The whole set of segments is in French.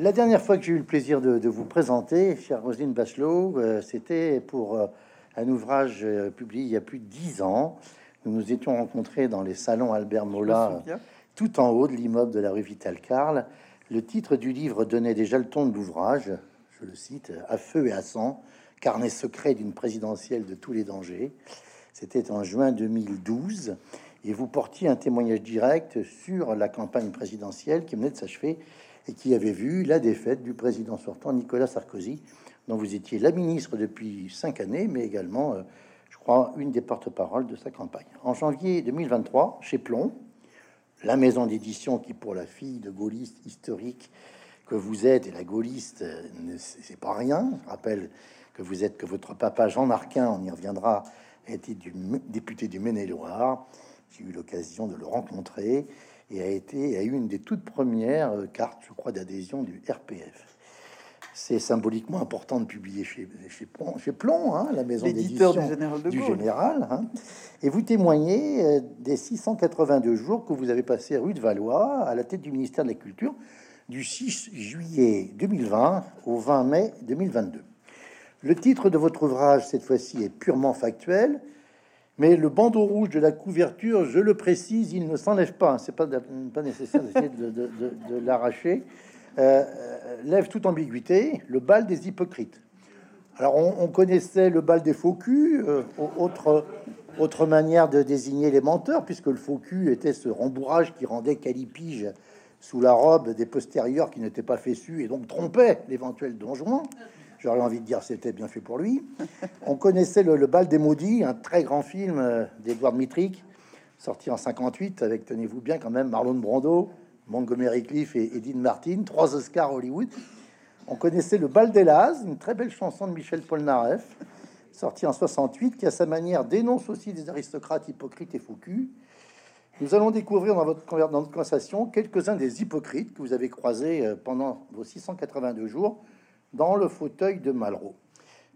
La dernière fois que j'ai eu le plaisir de, vous présenter, chère Roselyne Bachelot, euh, c'était pour euh, un ouvrage euh, publié il y a plus de dix ans. Nous nous étions rencontrés dans les salons Albert Mola, tout en haut de l'immeuble de la rue Vital Carl. Le titre du livre donnait déjà le ton de l'ouvrage. Je le cite À feu et à sang, carnet secret d'une présidentielle de tous les dangers. C'était en juin 2012 et vous portiez un témoignage direct sur la campagne présidentielle qui venait de s'achever et qui avait vu la défaite du président sortant Nicolas Sarkozy, dont vous étiez la ministre depuis cinq années, mais également, euh, je crois, une des porte-paroles de sa campagne. En janvier 2023, chez Plomb, la maison d'édition qui, pour la fille de gaulliste historique que vous êtes, et la gaulliste, euh, c'est pas rien. Je rappelle que vous êtes, que votre papa Jean Marquin, on y reviendra, été du, député du Maine-et-Loire. J'ai eu l'occasion de le rencontrer et a été a eu une des toutes premières euh, cartes, je crois, d'adhésion du RPF. C'est symboliquement important de publier chez, chez, Plomb, chez hein, la maison d'édition du Général. du général hein. Et vous témoignez euh, des 682 jours que vous avez passé rue de Valois à la tête du ministère de la Culture du 6 juillet 2020 au 20 mai 2022. Le titre de votre ouvrage, cette fois-ci, est purement factuel. Mais le bandeau rouge de la couverture, je le précise, il ne s'enlève pas. C'est pas, pas nécessaire de, l'arracher. Euh, lève toute ambiguïté. Le bal des hypocrites. Alors, on, connaissait le bal des faux culs, euh, autre, autre manière de désigner les menteurs, puisque le faux cul était ce rembourrage qui rendait calipige sous la robe des postérieurs qui n'étaient pas fessus et donc trompait l'éventuel donjon. J'aurais envie de dire c'était bien fait pour lui. On connaissait le, bal des maudits, un très grand film euh, d'Edouard Mitrick, sorti en 58 avec, tenez-vous bien quand même, Marlon Brando, Montgomery Cliff et Edith Martin, trois Oscars Hollywood. On connaissait le bal des Laz, une très belle chanson de Michel Polnareff, sorti en 68, qui à sa manière dénonce aussi des aristocrates hypocrites et faux Nous allons découvrir dans votre, conversation quelques-uns des hypocrites que vous avez croisés euh, pendant vos 682 jours dans le fauteuil de Malraux.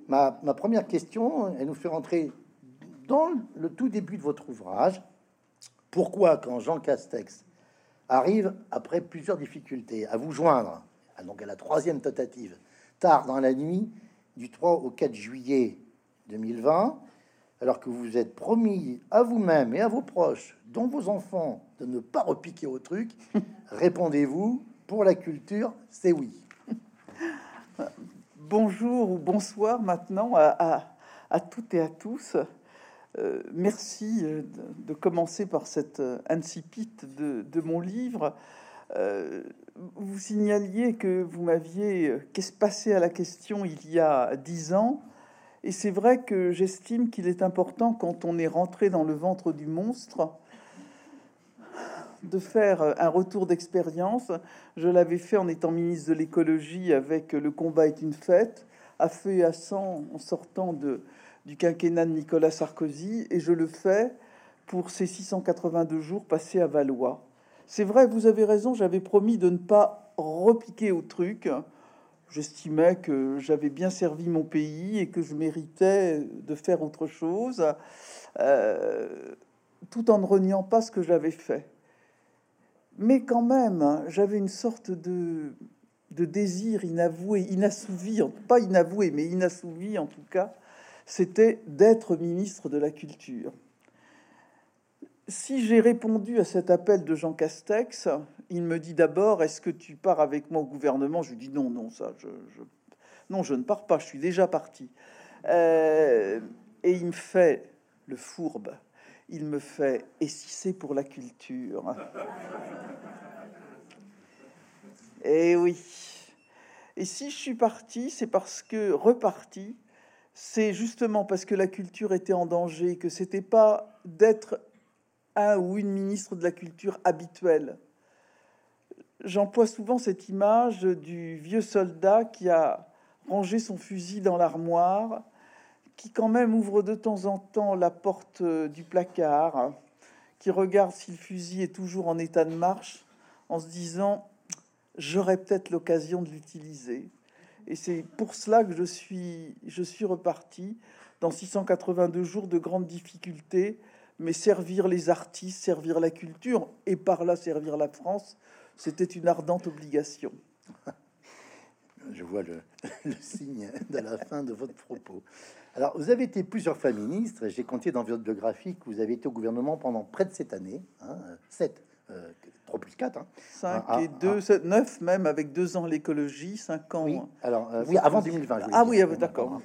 Ma, première question, elle nous fait rentrer dans le tout début de votre ouvrage. Pourquoi, quand Jean Castex arrive, après plusieurs difficultés, à vous joindre, donc à la troisième tentative, tard dans la nuit, du 3 au 4 juillet 2020, alors que vous vous êtes promis à vous-même et à vos proches, dont vos enfants, de ne pas repiquer au truc, répondez-vous, pour la culture, c'est oui bonjour ou bonsoir maintenant à, toutes et à tous. Euh, merci euh, de, commencer par cette euh, incipit de, mon livre. vous signaliez que vous m'aviez qu'est-ce passé à la question il y a dix ans. Et c'est vrai que j'estime qu'il est important quand on est rentré dans le ventre du monstre de faire euh, un retour d'expérience. Je l'avais fait en étant ministre de l'écologie avec Le combat est une fête, à feu et à sang en sortant de, du quinquennat de Nicolas Sarkozy, et je le fais pour ces 682 jours passés à Valois. C'est vrai, vous avez raison, j'avais promis de ne pas repiquer au truc. J'estimais que j'avais bien servi mon pays et que je méritais de faire autre chose, euh, tout en ne reniant pas ce que j'avais fait. Mais quand même, j'avais une sorte de, de désir inavoué, inassouvi, pas inavoué, mais inassouvi en tout cas, c'était d'être ministre de la Culture. Si j'ai répondu à cet appel de Jean Castex, il me dit d'abord Est-ce que tu pars avec moi au gouvernement? Je lui dis Non, non, ça, je, non, je ne pars pas, je suis déjà parti. Euh, et il me fait le fourbe il me fait et si c'est pour la culture? Eh oui. Et si je suis parti, c'est parce que reparti, c'est justement parce que la culture était en danger, que c'était pas d'être un ou une ministre de la culture habituelle. J'emploie souvent cette image du vieux soldat qui a rangé son fusil dans l'armoire qui quand même ouvre de temps en temps la porte euh, du placard, qui regarde si le fusil est toujours en état de marche, en se disant j'aurais peut-être l'occasion de l'utiliser. Et c'est pour cela que je suis, je suis reparti dans 682 jours de grandes difficultés, mais servir les artistes, servir la culture et par là servir la France, c'était une ardente obligation. Vois le, signe de la fin de votre propos. Alors, vous avez été plusieurs fois ministre. J'ai compté dans votre biographie que vous avez été au gouvernement pendant près de cette année, hein, 7, 3 plus 4. Hein. 5 ah, et 2, ah, 9 même, avec 2 ans l'écologie, 5 ans. Oui, alors, euh, oui, avant 2020. ah oui, d'accord.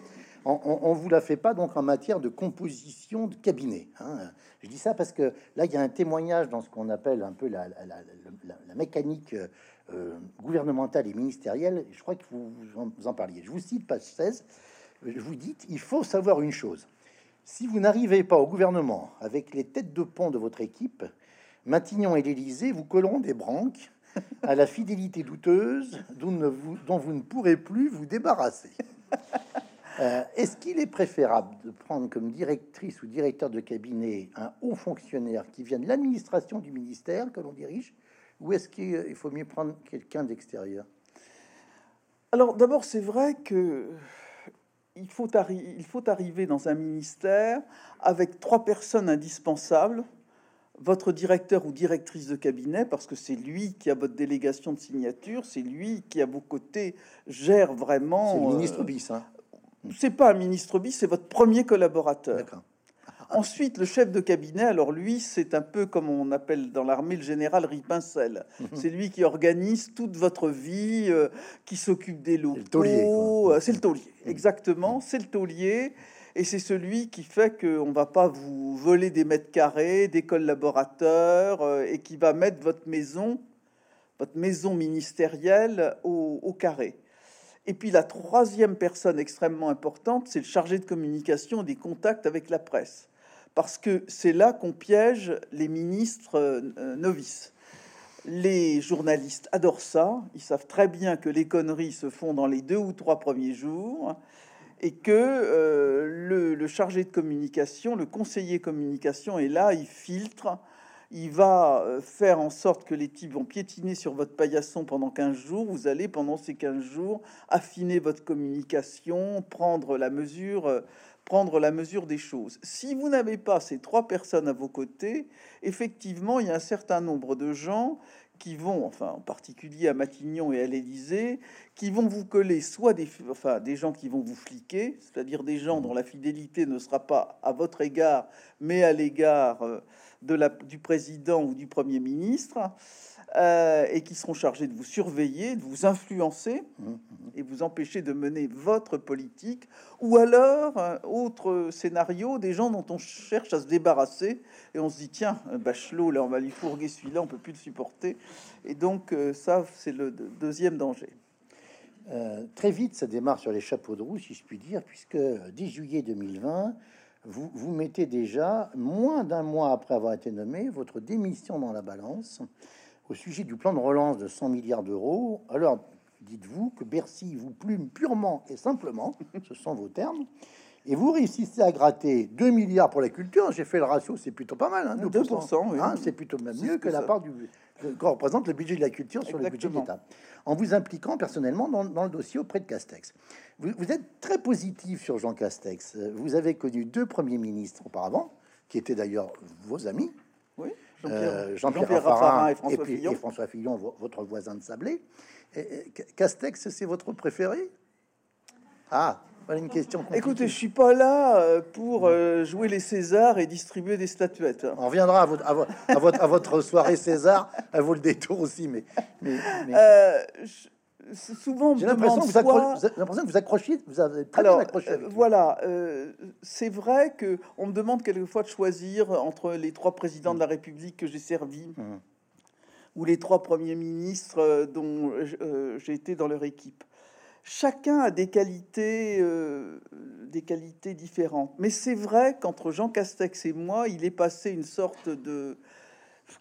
On, ne vous la fait pas donc en matière de composition de cabinet. Hein. Je dis ça parce que là, il y a un témoignage dans ce qu'on appelle un peu la, la, mécanique euh, et ministérielle. Je crois que vous, en, parliez. Je vous cite page 16. Je vous dites, il faut savoir une chose. Si vous n'arrivez pas au gouvernement avec les têtes de pont de votre équipe, Matignon et l'Élysée vous colleront des branques à la fidélité douteuse dont, vous, dont vous ne pourrez plus vous débarrasser. Euh, est-ce qu'il est préférable de prendre comme directrice ou directeur de cabinet un haut fonctionnaire qui vient de l'administration du ministère que l'on dirige, ou est-ce qu'il faut mieux prendre quelqu'un d'extérieur? Alors d'abord, c'est vrai que il faut, il faut arriver dans un ministère avec trois personnes indispensables votre directeur ou directrice de cabinet, parce que c'est lui qui a votre délégation de signature, c'est lui qui, à vos côtés, gère vraiment. C'est le ministre euh, bis. Hein. C'est pas un ministre bis, c'est votre premier collaborateur. Ensuite, le chef de cabinet, alors lui, c'est un peu comme on appelle dans l'armée le général Ripincel. Mhm. C'est lui qui organise toute votre vie, euh, qui s'occupe des locaux. C'est le taulier, mhm. exactement. C'est le taulier. Et c'est celui qui fait qu'on ne va pas vous voler des mètres carrés, des collaborateurs, euh, et qui va mettre votre maison, votre maison ministérielle au carré. Et puis la troisième personne extrêmement importante, c'est le chargé de communication des contacts avec la presse. Parce que c'est là qu'on piège les ministres euh, novices. Les journalistes adorent ça. Ils savent très bien que les conneries se font dans les deux ou trois premiers jours et que euh, le, le, chargé de communication, le conseiller communication est là, il filtre il va euh, faire en sorte que les types vont piétiner sur votre paillasson pendant 15 jours. Vous allez, pendant ces 15 jours, affiner votre communication, prendre la mesure, prendre la mesure des choses. Si vous n'avez pas ces trois personnes à vos côtés, effectivement, il y a un certain nombre de gens qui vont, enfin en particulier à Matignon et à l'Élysée, qui vont vous coller soit des, enfin, des gens qui vont vous fliquer, c'est-à-dire des gens dont la fidélité ne sera pas à votre égard, mais à l'égard euh, de la, du président ou du premier ministre, euh, et qui seront chargés de vous surveiller, de vous influencer et vous empêcher de mener votre politique, ou alors, autre scénario, des gens dont on cherche à se débarrasser, et on se dit, tiens, Bachelot, là, on va lui fourguer celui-là, on peut plus le supporter. Et donc, euh, ça, c'est le deuxième danger. Euh, très vite, ça démarre sur les chapeaux de roue, si je puis dire, puisque 10 juillet 2020, vous, vous mettez déjà, moins d'un mois après avoir été nommé, votre démission dans la balance au sujet du plan de relance de 100 milliards d'euros. Alors, dites-vous que Bercy vous plume purement et simplement, ce sont vos termes, et vous réussissez à gratter 2 milliards pour la culture. J'ai fait le ratio, c'est plutôt pas mal. Hein, 2%, hein, c'est plutôt même mieux que la part du que représente le budget de la culture sur le budget de l'État. En vous impliquant personnellement dans, le dossier auprès de Castex. Vous, vous, êtes très positif sur Jean Castex. Vous avez connu deux premiers ministres auparavant, qui étaient d'ailleurs vos amis. Oui. Jean-Pierre euh, Raffarin, et François, Fillon. François Fillon, votre voisin de Sablé. Castex, c'est votre préféré? Ah, voilà une question. Écoutez, je suis pas là euh, pour euh, jouer les Césars et distribuer des statuettes. On reviendra à votre, à votre, soirée César, à vous le détour aussi, mais. mais, souvent, j'ai l'impression que vous, que vous avez très Alors, accroché. Euh, voilà, euh, c'est vrai que on me demande quelquefois de choisir entre les trois présidents de la République que j'ai servi mmh. ou les trois premiers ministres euh, dont j'ai été dans leur équipe. Chacun a des qualités, des qualités différentes. Mais c'est vrai qu'entre Jean Castex et moi, il est passé une sorte de,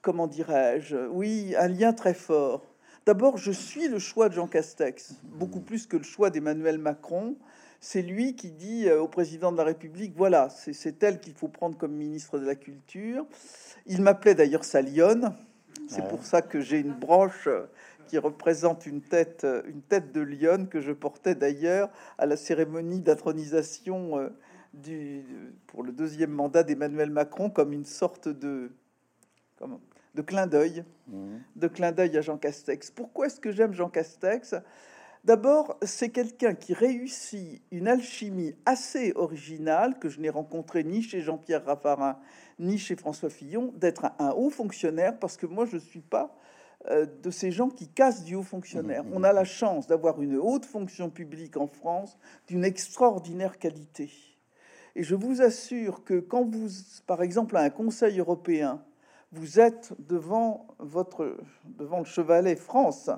comment dirais-je, oui, un lien très fort. D'abord, je suis le choix de Jean Castex, beaucoup plus que le choix d'Emmanuel Macron. C'est lui qui dit euh, au président de la République, voilà, c'est elle qu'il faut prendre comme ministre de la Culture. Il m'appelait d'ailleurs sa lionne. C'est pour ça que j'ai une branche euh, qui représente une tête, euh, une tête de lionne que je portais d'ailleurs à la cérémonie d'intronisation du, pour le deuxième mandat d'Emmanuel Macron comme une sorte de, comment, de clin d'œil, mhm. de clin d'œil à Jean Castex. Pourquoi est-ce que j'aime Jean Castex? D'abord, c'est quelqu'un qui réussit une alchimie assez originale que je n'ai rencontré ni chez Jean-Pierre Raffarin ni chez François Fillon, d'être un, haut fonctionnaire, parce que moi, je ne suis pas euh, de ces gens qui cassent du haut fonctionnaire. Mmh, mmh, On a la chance d'avoir une haute fonction publique en France d'une extraordinaire qualité. Et je vous assure que quand vous, par exemple, à un Conseil européen, vous êtes devant, votre, devant le chevalet France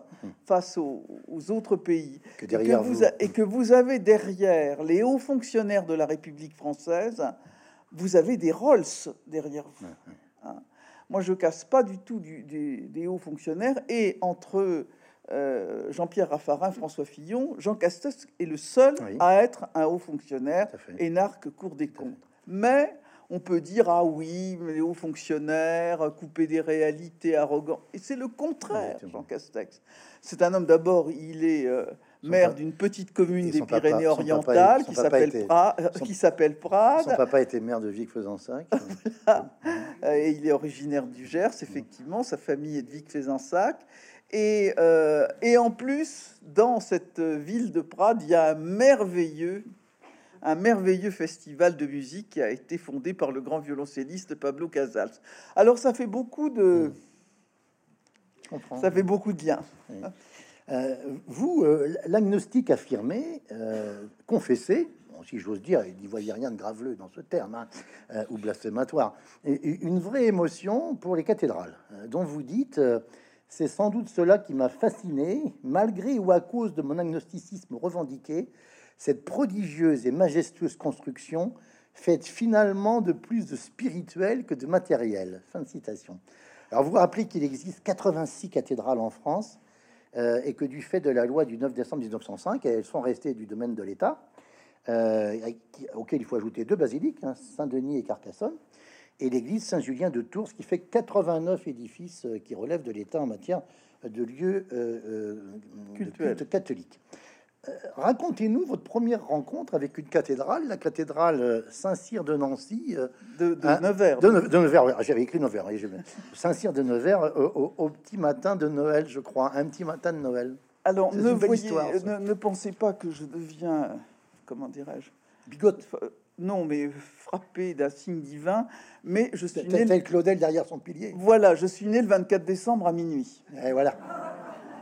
face aux, autres pays, et, que vous, et que vous avez derrière les hauts fonctionnaires de la République française, vous avez des Rolls derrière vous. Hein. Moi, je casse pas du tout des hauts fonctionnaires. Et entre euh, Jean-Pierre Raffarin, François Fillon, Jean Castex est le seul à être un haut fonctionnaire, énarque Cour des comptes. Mais on peut dire ah oui, les hauts fonctionnaires, couper des réalités, arrogants. Et c'est le contraire, Jean Castex. C'est un homme d'abord, il est euh, maire d'une petite commune des Pyrénées-Orientales qui s'appelle Prades. Qui s'appelle Prades. Son papa était maire de Vic-Fezensac. Et il est originaire du Gers, effectivement. Sa famille est de Vic-Fezensac. Et, euh, et en plus, dans cette ville de Prades, il y a un merveilleux un merveilleux festival de musique qui a été fondé par le grand violoncelliste Pablo Casals. Alors ça fait beaucoup de... Ça fait beaucoup de liens. Euh, vous, euh, l'agnostique affirmé, euh, confessé, si j'ose dire, il n'y voyait rien de graveleux dans ce terme, hein, ou blasphématoire, et, une vraie émotion pour les cathédrales, dont vous dites, c'est sans doute cela qui m'a fasciné, malgré ou à cause de mon agnosticisme revendiqué, cette prodigieuse et majestueuse construction faite finalement de plus de spirituel que de matériel. Fin de citation. Alors vous vous rappelez qu'il existe 86 cathédrales en France euh, et que du fait de la loi du 9 décembre 1905, elles sont restées du domaine de l'État, euh, auquel il faut ajouter deux basiliques, hein, Saint-Denis et Carcassonne, et l'église Saint-Julien de Tours, ce qui fait 89 édifices euh, qui relèvent de l'État en matière de lieux de catholiques. Euh, racontez-nous votre première rencontre avec une cathédrale, la cathédrale euh, Saint-Cyr de Nancy. Euh, de, de hein, Nevers. De, Nevers, j'avais écrit Nevers. Saint-Cyr de Nevers au, petit matin de Noël, je crois. Un petit matin de Noël. Alors, ne, voyez, ne, pensez pas que je deviens, comment dirais-je Bigote. Non, mais frappé d'un signe divin. Mais je suis né. Tel Claudel derrière son pilier. Voilà, je suis né le 24 décembre à minuit. Et voilà.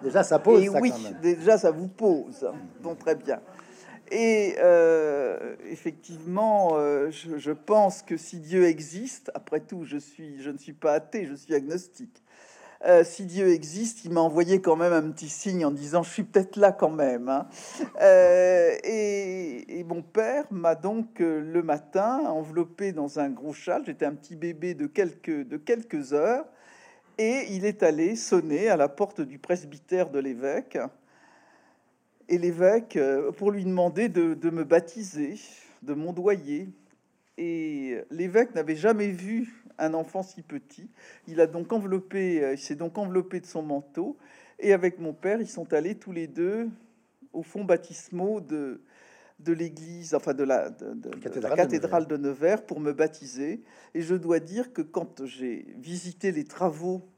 Déjà, ça pose. Et oui, déjà, ça vous pose. Donc, très bien. Et euh, effectivement, euh, je, pense que si Dieu existe, après tout, je, suis, je ne suis pas athée, je suis agnostique. Euh, si Dieu existe, il m'a envoyé quand même un petit signe en disant je suis peut-être là quand même. Hein. Et, et, mon père m'a donc le matin enveloppé dans un gros châle. J'étais un petit bébé de quelques, de quelques heures et il est allé sonner à la porte du presbytère de l'évêque, et l'évêque, euh, pour lui demander de, me baptiser, de m'ondoyer. Et l'évêque n'avait jamais vu un enfant si petit. Il a donc enveloppé, euh, il s'est donc enveloppé de son manteau, et avec mon père, ils sont allés tous les deux au fond baptismaux de, de l'église, enfin de la, cathédrale, de, Nevers pour me baptiser. Et je dois dire que quand j'ai visité les travaux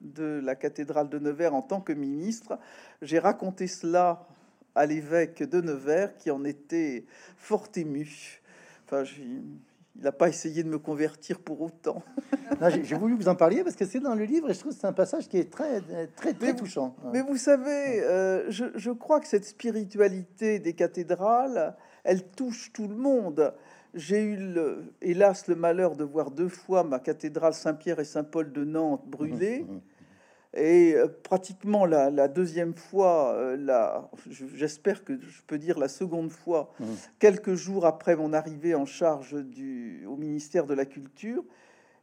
de la cathédrale de Nevers en tant que ministre, j'ai raconté cela à l'évêque de Nevers qui en était fort ému. Enfin, il n'a pas essayé de me convertir pour autant. J'ai voulu vous en parler parce que c'est dans le livre et je trouve que c'est un passage qui est très, très, très touchant. Mais vous savez, euh, je, crois que cette spiritualité des cathédrales, elle touche tout le monde. J'ai eu, hélas, le malheur de voir deux fois ma cathédrale Saint-Pierre et Saint-Paul de Nantes brûler. Et euh, pratiquement la, deuxième fois, euh, j'espère que je peux dire la seconde fois, mmh. quelques jours après mon arrivée en charge du, au ministère de la Culture.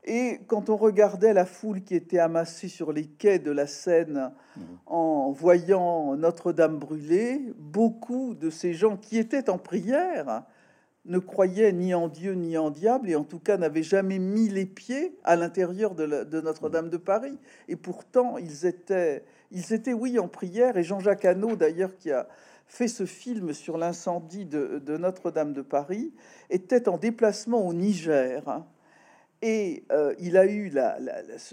Et quand on regardait la foule qui était amassée sur les quais de la Seine mmh. en voyant Notre-Dame brûler, beaucoup de ces gens qui étaient en prière ne croyaient ni en Dieu ni en diable, et en tout cas n'avaient jamais mis les pieds à l'intérieur de, Notre-Dame de Paris. Et pourtant, ils étaient, ils étaient, oui, en prière. Et Jean-Jacques Hano, d'ailleurs, qui a fait ce film sur l'incendie de, Notre-Dame de Paris, était en déplacement au Niger. Et euh, il a eu la,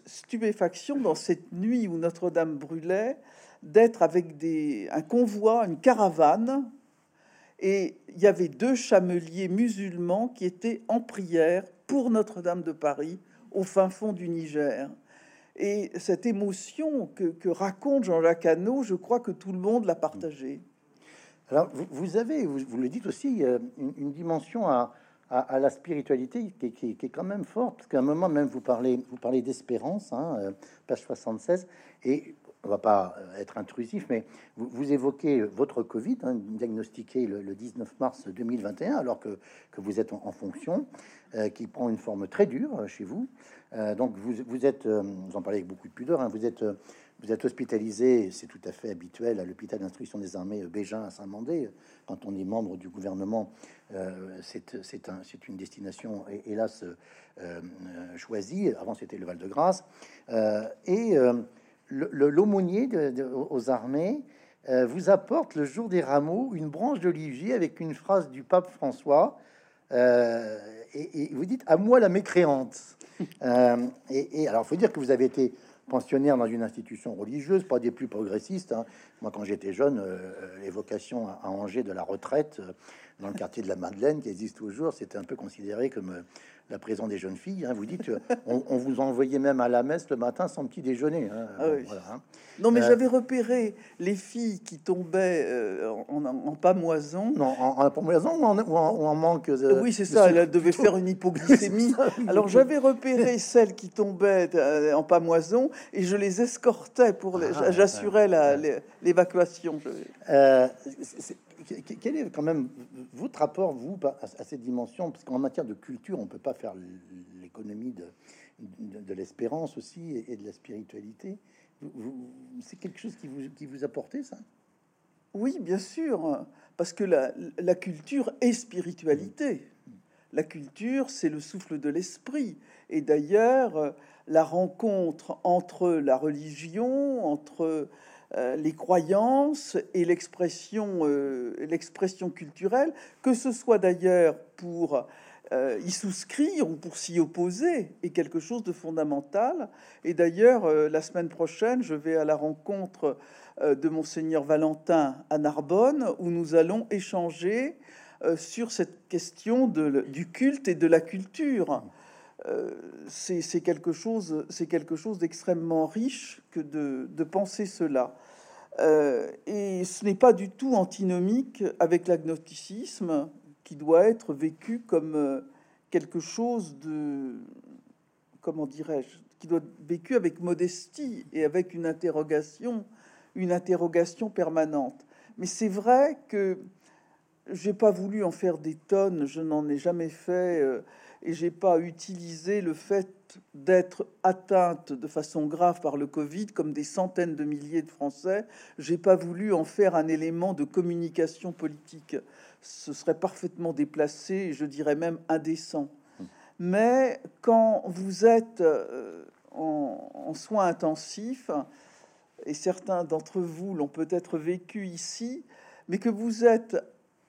stupéfaction dans cette nuit où Notre-Dame brûlait d'être avec un convoi, une caravane, et il y avait deux chameliers musulmans qui étaient en prière pour Notre-Dame de Paris au fin fond du Niger. Et cette émotion que, raconte Jean-Jacques Hano, je crois que tout le monde l'a partagée. Alors, vous, avez, vous, le dites aussi, euh, une, dimension à, la spiritualité qui, est quand même forte, parce qu'à un moment même, vous parlez, vous parlez d'espérance, hein, euh, page 76, et on va pas euh, être intrusif, mais vous, évoquez votre Covid, hein, diagnostiqué le, 19 mars 2021, alors que, que vous êtes en, fonction, euh, qui prend une forme très dure chez vous. Euh, donc vous, vous êtes, vous en parlez avec beaucoup de pudeur, hein, vous êtes vous êtes hospitalisé, c'est tout à fait habituel, à l'hôpital d'instruction des armées Bégin à Saint-Mandé. Quand on est membre du gouvernement, c'est une destination, hélas, choisie. Avant, c'était le Val-de-Grâce. et l'aumônier aux armées euh, vous apporte le jour des rameaux une branche d'olivier avec une phrase du pape François. Euh, et, vous dites à moi la mécréante. Euh, et, alors, il faut dire que vous avez été pensionnaire dans une institution religieuse, pas des plus progressistes. Hein. Moi, quand j'étais jeune, les vocations à, Angers de la retraite, dans le quartier de la Madeleine, qui existe toujours, c'était un peu considéré comme la prison des jeunes filles. Hein, vous dites, euh, on, vous envoyait même à la messe le matin sans petit déjeuner. Hein, ah hein. Non, mais euh, j'avais repéré les filles qui tombaient euh, en, en, pamoison. Non, en, pamoison ou en, manque Oui, c'est ça. Elle devait faire une hypoglycémie. Alors j'avais repéré celles qui tombaient en pamoison et je les escortais pour. Ah, j'assurais l'évacuation. Quel est quand même votre rapport, vous, à, cette dimension? Parce qu'en matière de culture, on ne peut pas faire l'économie de, de, l'espérance aussi et, de la spiritualité. C'est quelque chose qui vous, qui vous apportait, ça? Oui, bien sûr, parce que la, la culture est spiritualité. La culture, c'est le souffle de l'esprit. Et d'ailleurs, la rencontre entre la religion, entre les croyances et l'expression euh, l'expression culturelle, que ce soit d'ailleurs pour euh, y souscrire ou pour s'y opposer, est quelque chose de fondamental. Et d'ailleurs, la semaine prochaine, je vais à la rencontre de monseigneur Valentin à Narbonne, où nous allons échanger sur cette question du culte et de la culture. Euh, c'est quelque chose, c'est quelque chose d'extrêmement riche que de, penser cela. Euh, et ce n'est pas du tout antinomique avec l'agnosticisme qui doit être vécu comme euh, quelque chose de, comment dirais-je, qui doit être vécu avec modestie et avec une interrogation, une interrogation permanente. Mais c'est vrai que j'ai pas voulu en faire des tonnes, je n'en ai jamais fait et j'ai pas utilisé le fait d'être atteinte de façon grave par le Covid, comme des centaines de milliers de Français. J'ai pas voulu en faire un élément de communication politique. Ce serait parfaitement déplacé, je dirais même indécent. Mais quand vous êtes euh, en, en soins intensifs, et certains d'entre vous l'ont peut-être vécu ici, mais que vous êtes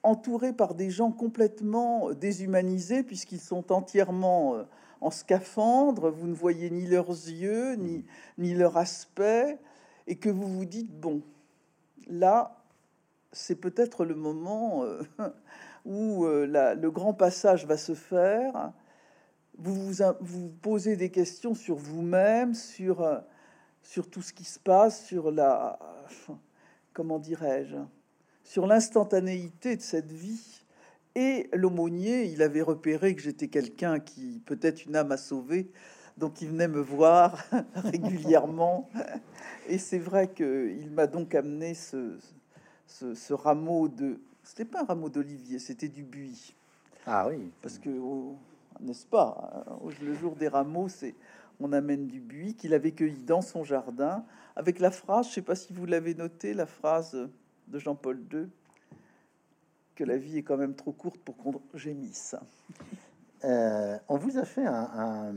entouré par des gens complètement déshumanisés puisqu'ils sont entièrement euh, en scaphandre, vous ne voyez ni leurs yeux, ni, ni leur aspect, et que vous vous dites, bon, là, c'est peut-être le moment euh, où euh, le grand passage va se faire. Vous vous, vous posez des questions sur vous-même, sur, sur tout ce qui se passe, sur la... Comment dirais-je sur l'instantanéité de cette vie. Et l'aumônier, il avait repéré que j'étais quelqu'un qui, peut-être une âme à sauver, donc il venait me voir régulièrement. Et c'est vrai qu'il m'a donc amené ce, ce, rameau de... C'était pas un rameau d'olivier, c'était du buis. Ah oui. Parce que, n'est-ce pas, le jour des rameaux, c'est on amène du buis qu'il avait cueilli dans son jardin, avec la phrase, je sais pas si vous l'avez noté, la phrase de Jean-Paul II que la vie est quand même trop courte pour qu'on gémisse. Euh, on vous a fait, un,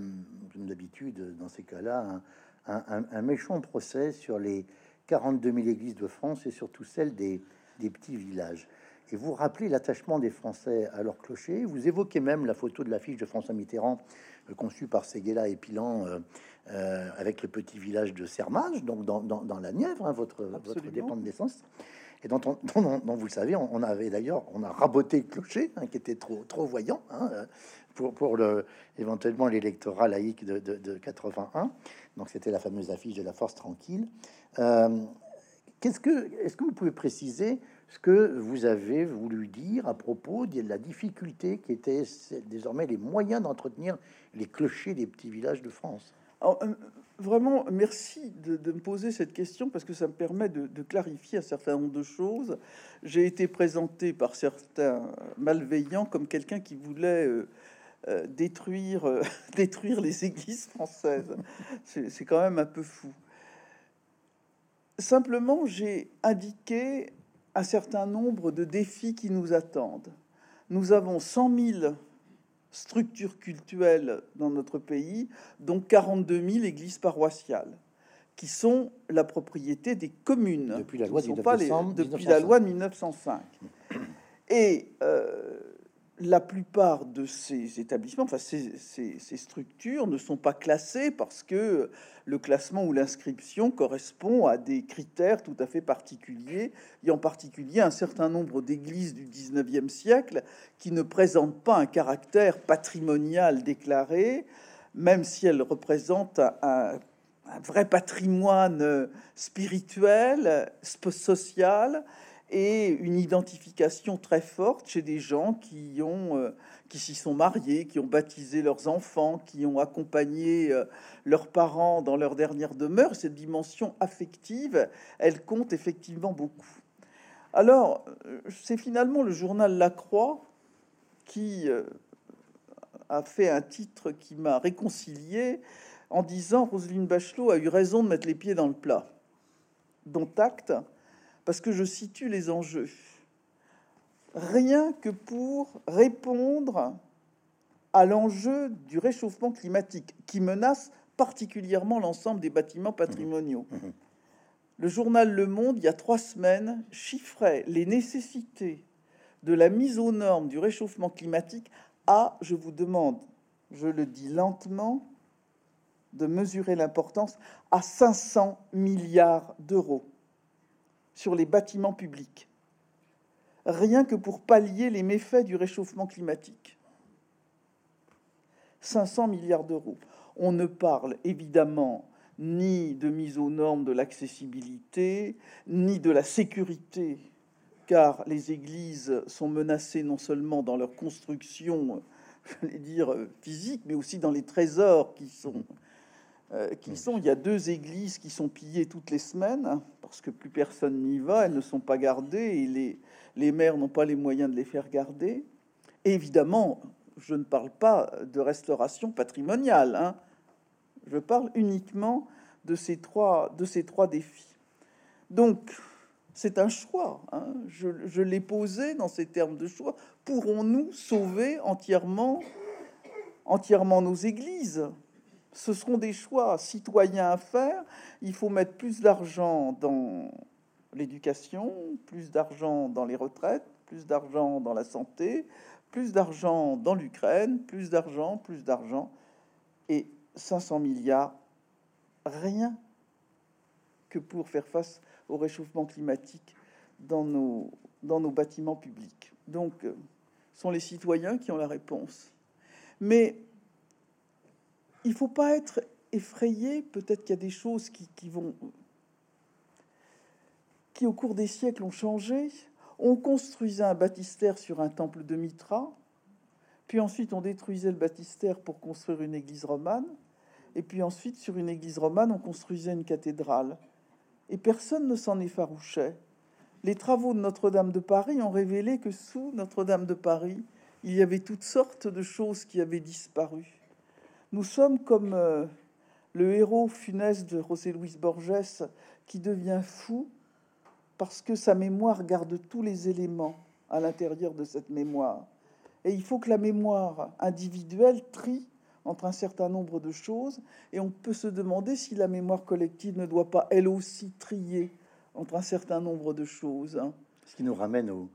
comme d'habitude dans ces cas-là, un, méchant procès sur les 42 000 églises de France et surtout celles des, petits villages. et vous rappelez l'attachement des Français à leur clocher. Vous évoquez même la photo de l'affiche de François Mitterrand euh, conçue par Séguéla et Pilan avec le petit village de Sermage, donc dans, la Nièvre, hein, votre, votre dépend de naissance. Et dont, vous le savez, on, avait d'ailleurs, on a raboté le clocher, hein, qui était trop, trop voyant, hein, pour, pour le, éventuellement l'électorat laïque de, de, 81. Donc c'était la fameuse affiche de la force tranquille. Qu'est-ce que, est-ce que vous pouvez préciser ce que vous avez voulu dire à propos de la difficulté qui était désormais les moyens d'entretenir les clochers des petits villages de France? euh, Vraiment, merci de, me poser cette question parce que ça me permet de, clarifier un certain nombre de choses. J'ai été présenté par certains malveillants comme quelqu'un qui voulait euh, euh, détruire, détruire les églises françaises. C'est quand même un peu fou. Simplement, j'ai indiqué un certain nombre de défis qui nous attendent. Nous avons 100 000 structures cultuelles dans notre pays, dont 42 000 églises paroissiales, qui sont la propriété des communes. Depuis la loi, de, depuis la loi de 1905. Et euh, la plupart de ces établissements, ces, structures, ne sont pas classées parce que le classement ou l'inscription correspond à des critères tout à fait particuliers, et en particulier un certain nombre d'églises du 19e siècle qui ne présentent pas un caractère patrimonial déclaré, même si elles représentent un, un vrai patrimoine spirituel, social, et une identification très forte chez des gens qui ont euh, qui s'y sont mariés, qui ont baptisé leurs enfants, qui ont accompagné euh, leurs parents dans leur dernière demeure. Cette dimension affective, elle compte effectivement beaucoup. Alors, euh, c'est finalement le journal La Croix qui a fait un titre qui m'a réconcilié en disant Roselyne Bachelot a eu raison de mettre les pieds dans le plat. Dont acte, parce que je situe les enjeux. Rien que pour répondre à l'enjeu du réchauffement climatique qui menace particulièrement l'ensemble des bâtiments patrimoniaux. Mmh. Mmh. Le journal Le Monde, il y a trois semaines, chiffrait les nécessités de la mise aux normes du réchauffement climatique à, je vous demande, je le dis lentement, de mesurer l'importance à 500 milliards d'euros sur les bâtiments publics, rien que pour pallier les méfaits du réchauffement climatique. 500 milliards d'euros. On ne parle évidemment ni de mise aux normes de l'accessibilité, ni de la sécurité, car les églises sont menacées non seulement dans leur construction, je vais dire physique, mais aussi dans les trésors qui sont euh, qui sont, il y a deux églises qui sont pillées toutes les semaines parce que plus personne n'y va, elles ne sont pas gardées et les, les maires n'ont pas les moyens de les faire garder. évidemment, je ne parle pas de restauration patrimoniale, hein. je parle uniquement de ces trois, de ces trois défis. Donc, c'est un choix. Hein. Je, je l'ai posé dans ces termes de choix. Pourrons-nous sauver entièrement, entièrement nos églises? Ce seront des choix citoyens à faire. Il faut mettre plus d'argent dans l'éducation, plus d'argent dans les retraites, plus d'argent dans la santé, plus d'argent dans l'Ukraine, plus d'argent, plus d'argent. Et 500 milliards, rien que pour faire face au réchauffement climatique dans nos, dans nos bâtiments publics. Donc, euh, ce sont les citoyens qui ont la réponse. Mais il faut pas être effrayé. Peut-être qu'il y a des choses qui, vont, qui au cours des siècles ont changé. On construisait un baptistère sur un temple de Mitra, puis ensuite on détruisait le baptistère pour construire une église romane, et puis ensuite sur une église romane on construisait une cathédrale. Et personne ne s'en effarouchait. Les travaux de Notre-Dame de Paris ont révélé que sous Notre-Dame de Paris, il y avait toutes sortes de choses qui avaient disparu. Nous sommes comme euh, le héros funeste de José Luis Borges qui devient fou parce que sa mémoire garde tous les éléments à l'intérieur de cette mémoire. Et il faut que la mémoire individuelle trie entre un certain nombre de choses, et on peut se demander si la mémoire collective ne doit pas, elle aussi, trier entre un certain nombre de choses. Ce qui nous ramène au,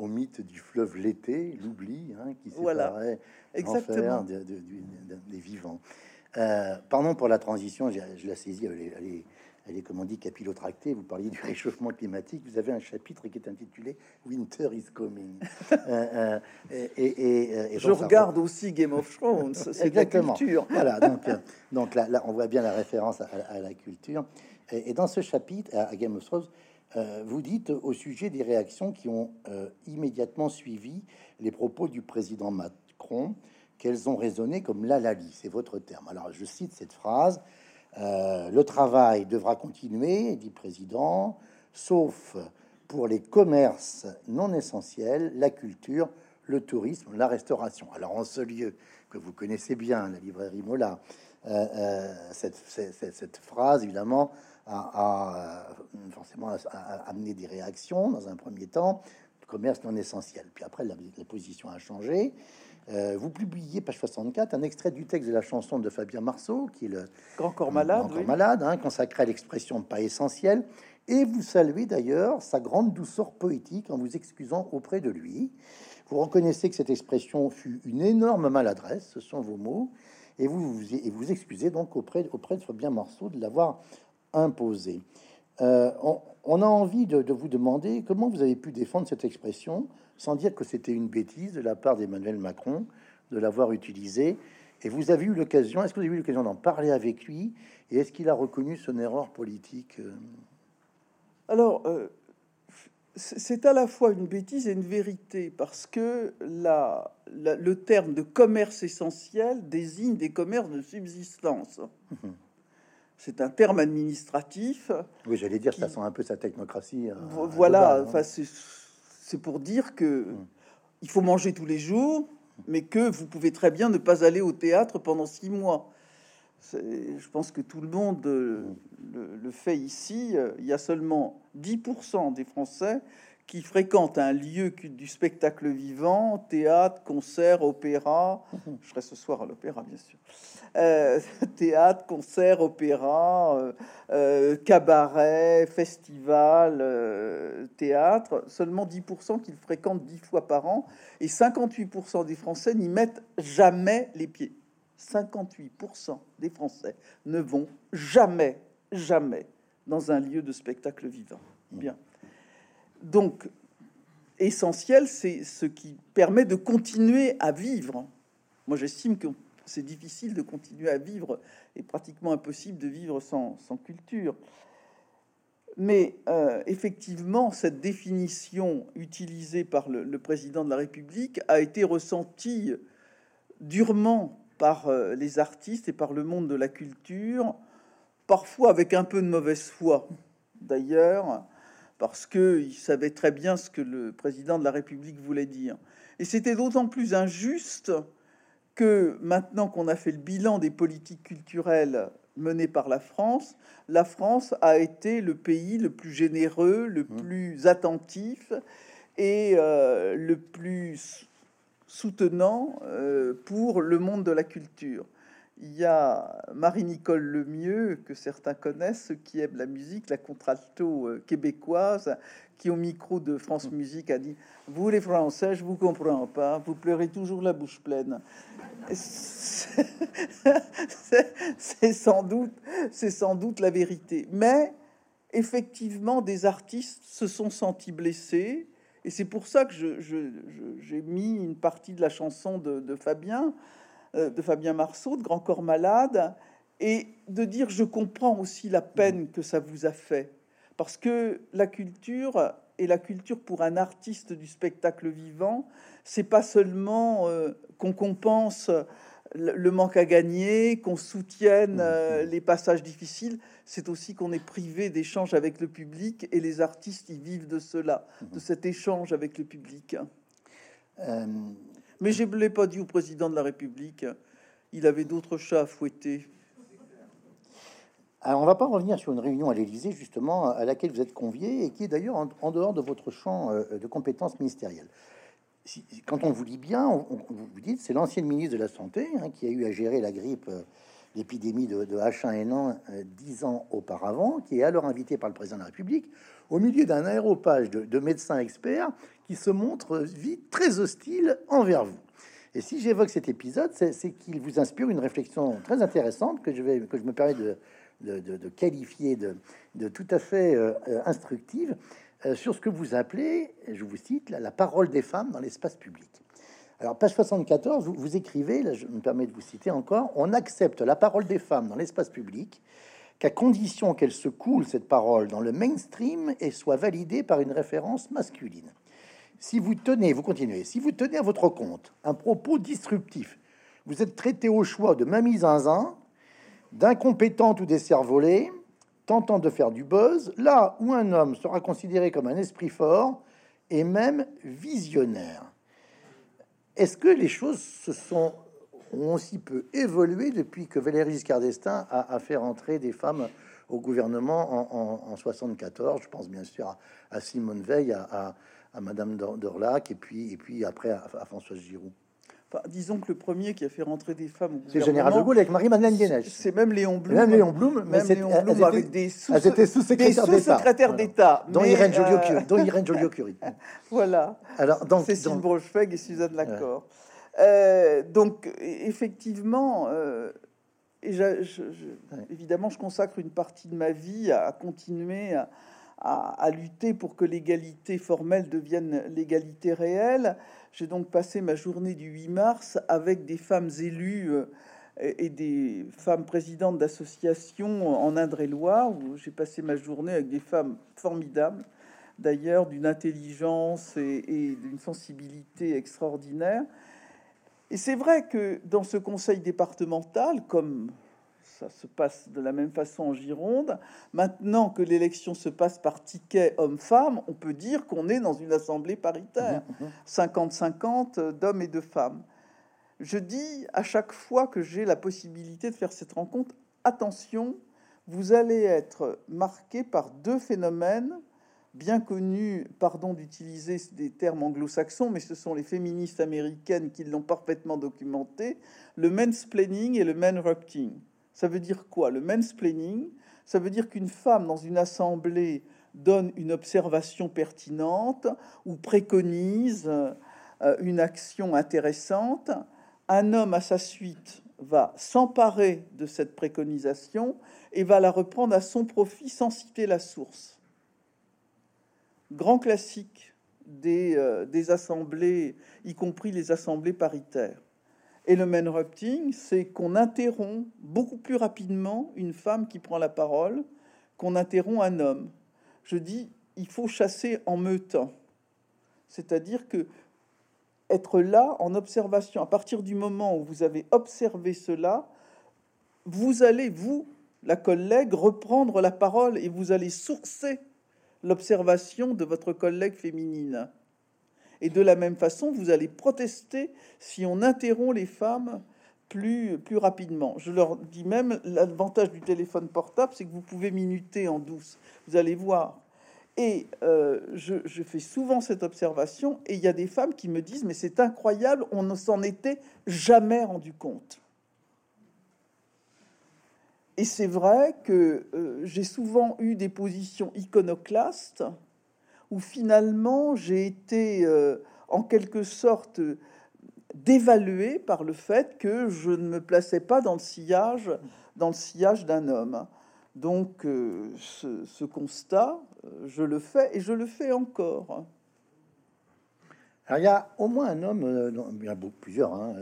au mythe du fleuve l'été, l'oubli, hein, qui séparait voilà. de, des vivants. Euh, pardon pour la transition, je la saisis, elle est, elle est, comme on dit, capillotractée. Vous parliez du réchauffement climatique. Vous avez un chapitre qui est intitulé Winter is coming. Euh, euh, et, je regarde aussi Game of Thrones. C'est la culture. Voilà, donc, donc là, là, on voit bien la référence à, la culture. Et, dans ce chapitre, à, Game of Thrones, vous dites au sujet des réactions qui ont immédiatement suivi les propos du président Macron qu'elles ont résonné comme l'alali, c'est votre terme. Alors je cite cette phrase, euh, le travail devra continuer, dit président, sauf pour les commerces non essentiels, la culture, le tourisme, la restauration. Alors en ce lieu que vous connaissez bien, la librairie Mola, euh, euh, cette, phrase évidemment a, forcément amené des réactions dans un premier temps, commerce non essentiel. Puis après, la position a changé. Euh, vous publiez, page 64, un extrait du texte de la chanson de Fabien Marceau, qui est le Grand Corps Malade, Grand malade hein, consacré à l'expression pas essentielle. Et vous saluez d'ailleurs sa grande douceur poétique en vous excusant auprès de lui. Vous reconnaissez que cette expression fut une énorme maladresse, ce sont vos mots, et vous vous, et vous excusez donc auprès, auprès de Fabien Marceau de l'avoir imposé. Euh, on, a envie de, vous demander comment vous avez pu défendre cette expression sans dire que c'était une bêtise de la part d'Emmanuel Macron de l'avoir utilisée. Et vous avez eu l'occasion, est-ce que vous avez eu l'occasion d'en parler avec lui Et est-ce qu'il a reconnu son erreur politique euh? Alors, euh, c'est à la fois une bêtise et une vérité, parce que la, le terme de commerce essentiel désigne des commerces de subsistance. C'est un terme administratif. Oui, j'allais dire, ça sent un peu sa technocratie. Euh, voilà, enfin, c'est pour dire que mm. il faut manger tous les jours, mais que vous pouvez très bien ne pas aller au théâtre pendant six mois. Je pense que tout le monde euh, le, le, fait ici. Il y a seulement 10% des Français qui fréquentent un lieu du spectacle vivant, théâtre, concert, opéra. Je serai ce soir à l'opéra, bien sûr. Euh, théâtre, concert, opéra, euh, euh, cabaret, festival, théâtre. Seulement 10% qu'ils fréquentent 10 fois par an. Et 58% des Français n'y mettent jamais les pieds. 58% des Français ne vont jamais, jamais dans un lieu de spectacle vivant. Bien. Donc, essentiel, c'est ce qui permet de continuer à vivre. Moi, j'estime que c'est difficile de continuer à vivre et pratiquement impossible de vivre sans, culture. Mais euh, effectivement, cette définition utilisée par le, président de la République a été ressentie durement par euh, les artistes et par le monde de la culture, parfois avec un peu de mauvaise foi d'ailleurs, parce qu'il savait très bien ce que le président de la République voulait dire. Et c'était d'autant plus injuste que maintenant qu'on a fait le bilan des politiques culturelles menées par la France, la France a été le pays le plus généreux, le mmh. plus attentif et euh, le plus soutenant euh, pour le monde de la culture il y a Marie-Nicole Lemieux, que certains connaissent, qui aime la musique, la contralto euh, québécoise, qui au micro de France Musique a dit « Vous les Français, je vous comprends pas, vous pleurez toujours la bouche pleine. » C'est sans doute, c'est sans doute la vérité. Mais effectivement, des artistes se sont sentis blessés, et c'est pour ça que j'ai mis une partie de la chanson de, de Fabien, de Fabien Marceau, de Grand Corps Malade, et de dire je comprends aussi la peine que ça vous a fait. Parce que la culture, et la culture pour un artiste du spectacle vivant, c'est pas seulement euh, qu'on compense le manque à gagner, qu'on soutienne euh, les passages difficiles, c'est aussi qu'on est privé d'échanges avec le public et les artistes y vivent de cela, de cet échange avec le public. Mais je ne l'ai pas dit au président de la République. Il avait d'autres chats à fouetter. Alors, on ne va pas revenir sur une réunion à l'Élysée, justement, à laquelle vous êtes convié et qui est d'ailleurs en, dehors de votre champ euh, de compétences ministérielles. quand on vous lit bien, on, vous dites c'est l'ancienne ministre de la Santé hein, qui a eu à gérer la grippe, l'épidémie de, H1N1 dix ans auparavant, qui est alors invité par le président de la République au milieu d'un aéropage de, médecins experts qui se montrent vite très hostiles envers vous. Et si j'évoque cet épisode, c'est qu'il vous inspire une réflexion très intéressante que je, vais, que je me permets de, qualifier de, tout à fait euh, euh, instructive euh, sur ce que vous appelez, je vous cite, la, parole des femmes dans l'espace public. Alors, page 74, vous, vous, écrivez, là, je me permets de vous citer encore, on accepte la parole des femmes dans l'espace public qu'à condition qu'elle se coule, cette parole, dans le mainstream et soit validée par une référence masculine. Si vous tenez, vous continuez, si vous tenez à votre compte un propos disruptif, vous êtes traité au choix de mamie zinzin, d'incompétente ou des cervolets, tentant de faire du buzz, là où un homme sera considéré comme un esprit fort et même visionnaire. Est-ce que les choses se sont ont aussi peu évolué depuis que Valéry Giscard d'Estaing a, fait rentrer des femmes au gouvernement en, en, 74. Je pense bien sûr à, Simone Veil, à, à Madame Dorlac, et puis, et puis après à, Françoise Giroud. Enfin, disons que le premier qui a fait rentrer des femmes C'est général de Gaulle avec Marie-Madeleine Guénèche. C'est même Léon Blum. Même Léon Blum, mais c'est avec des sous-secrétaires d'État. Dont, Irène Joliot-Curie. dont Irène Joliot-Curie. voilà. Alors, donc, Cécile donc... Brochefeg et Suzanne Lacor. Euh, donc, effectivement, euh, et évidemment, je consacre une partie de ma vie à, continuer à, lutter pour que l'égalité formelle devienne l'égalité réelle. J'ai donc passé ma journée du 8 mars avec des femmes élues euh, et, des femmes présidentes d'associations en Indre-et-Loire, où j'ai passé ma journée avec des femmes formidables, d'ailleurs d'une intelligence et, et d'une sensibilité extraordinaire. Et c'est vrai que dans ce conseil départemental, comme ça se passe de la même façon en Gironde, maintenant que l'élection se passe par ticket homme-femme, on peut dire qu'on est dans une assemblée paritaire, 50-50 mmh, mmh. d'hommes et de femmes. Je dis à chaque fois que j'ai la possibilité de faire cette rencontre, attention, vous allez être marqué par deux phénomènes bien connu, pardon d'utiliser des termes anglo-saxons, mais ce sont les féministes américaines qui l'ont parfaitement documenté, le mansplaining et le manrupting. Ça veut dire quoi? Le mansplaining, ça veut dire qu'une femme dans une assemblée donne une observation pertinente ou préconise euh, une action intéressante. Un homme, à sa suite, va s'emparer de cette préconisation et va la reprendre à son profit sans citer la source grand classique euh, des, assemblées, y compris les assemblées paritaires. Et le manrupting, c'est qu'on interrompt beaucoup plus rapidement une femme qui prend la parole qu'on interrompt un homme. Je dis, il faut chasser en meutant. C'est-à-dire que être là en observation, à partir du moment où vous avez observé cela, vous allez, vous, la collègue, reprendre la parole et vous allez sourcer l'observation de votre collègue féminine. Et de la même façon, vous allez protester si on interrompt les femmes plus, plus rapidement. Je leur dis même, l'avantage du téléphone portable, c'est que vous pouvez minuter en douce. Vous allez voir. Et euh, je, fais souvent cette observation, et il y a des femmes qui me disent, mais c'est incroyable, on ne s'en était jamais rendu compte. Et c'est vrai que euh, j'ai souvent eu des positions iconoclastes où finalement j'ai été euh, en quelque sorte dévalué par le fait que je ne me plaçais pas dans le sillage, dans le sillage d'un homme. Donc euh, ce, constat, je le fais et je le fais encore. Alors il y a au moins un homme, il y a beaucoup, plusieurs, hein,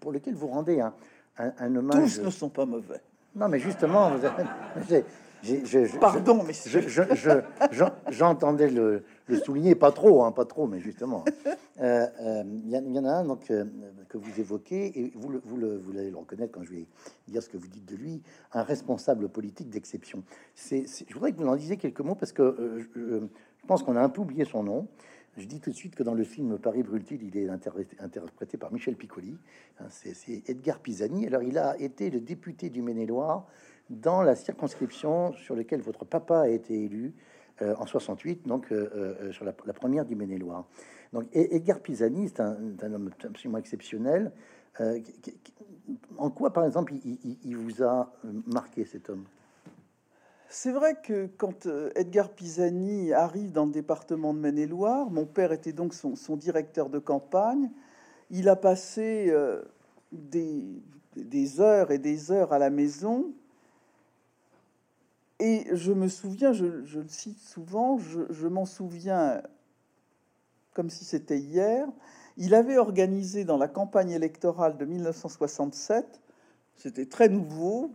pour lesquels vous rendez un, un, un hommage. Tous ne sont pas mauvais. Non, mais justement, vous Pardon, mais j'entendais le, le, souligner, pas trop, hein, pas trop, mais justement. Il euh, euh, y, en a un donc, euh, que vous évoquez, et vous, vous, le, vous allez le reconnaître quand je vais dire ce que vous dites de lui, un responsable politique d'exception. Je voudrais que vous en disiez quelques mots, parce que je pense qu'on a un peu oublié son nom. Je dis tout de suite que dans le film Paris brûle-t-il, il est interprété, par Michel Piccoli. Hein, c'est Edgar Pisani. Alors, il a été le député du Maine-et-Loire dans la circonscription sur laquelle votre papa a été élu en 68, donc sur la, première du Maine-et-Loire. Donc Edgar Pisani, c'est un, homme absolument exceptionnel. en quoi, par exemple, il, vous a marqué cet homme? C'est vrai que quand Edgar Pisani arrive dans le département de Maine-et-Loire, mon père était donc son, directeur de campagne, il a passé des heures et des heures à la maison. Et je me souviens, je, le cite souvent, je, m'en souviens comme si c'était hier, il avait organisé dans la campagne électorale de 1967, c'était très nouveau,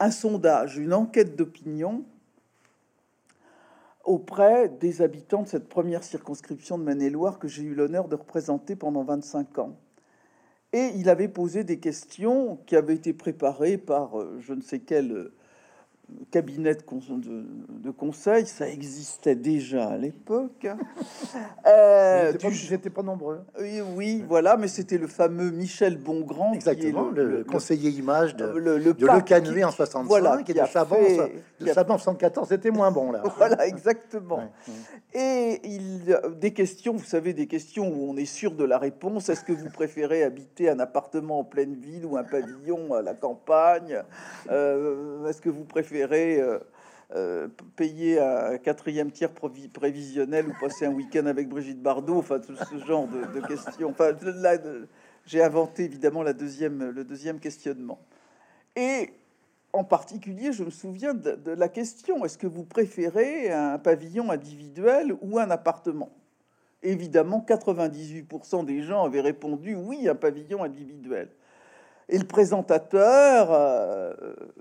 un sondage, une enquête d'opinion auprès des habitants de cette première circonscription de Maine-et-Loire que j'ai eu l'honneur de représenter pendant 25 ans. Et il avait posé des questions qui avaient été préparées par euh, je ne sais quel euh, cabinet de, de, conseil, ça existait déjà à l'époque. Euh, J'étais pas, nombreux. Oui, oui, voilà, mais c'était le fameux Michel Bongrand, exactement, le, conseiller image de le, le de en 65, voilà, qui, de Chaban, de Chaban en 74, c'était moins bon là. Voilà, exactement. Et il, des questions, vous savez, des questions où on est sûr de la réponse. Est-ce que vous préférez habiter un appartement en pleine ville ou un pavillon à la campagne? Euh, Est-ce que vous préférez euh, euh, payer un quatrième tiers prévisionnel ou passer un week-end avec Brigitte Bardot Enfin, tout ce genre de, questions. J'ai inventé évidemment la deuxième, le deuxième questionnement. Et en particulier, je me souviens de, la question est-ce que vous préférez un pavillon individuel ou un appartement? Évidemment, 98% des gens avaient répondu oui, un pavillon individuel. Et le présentateur euh,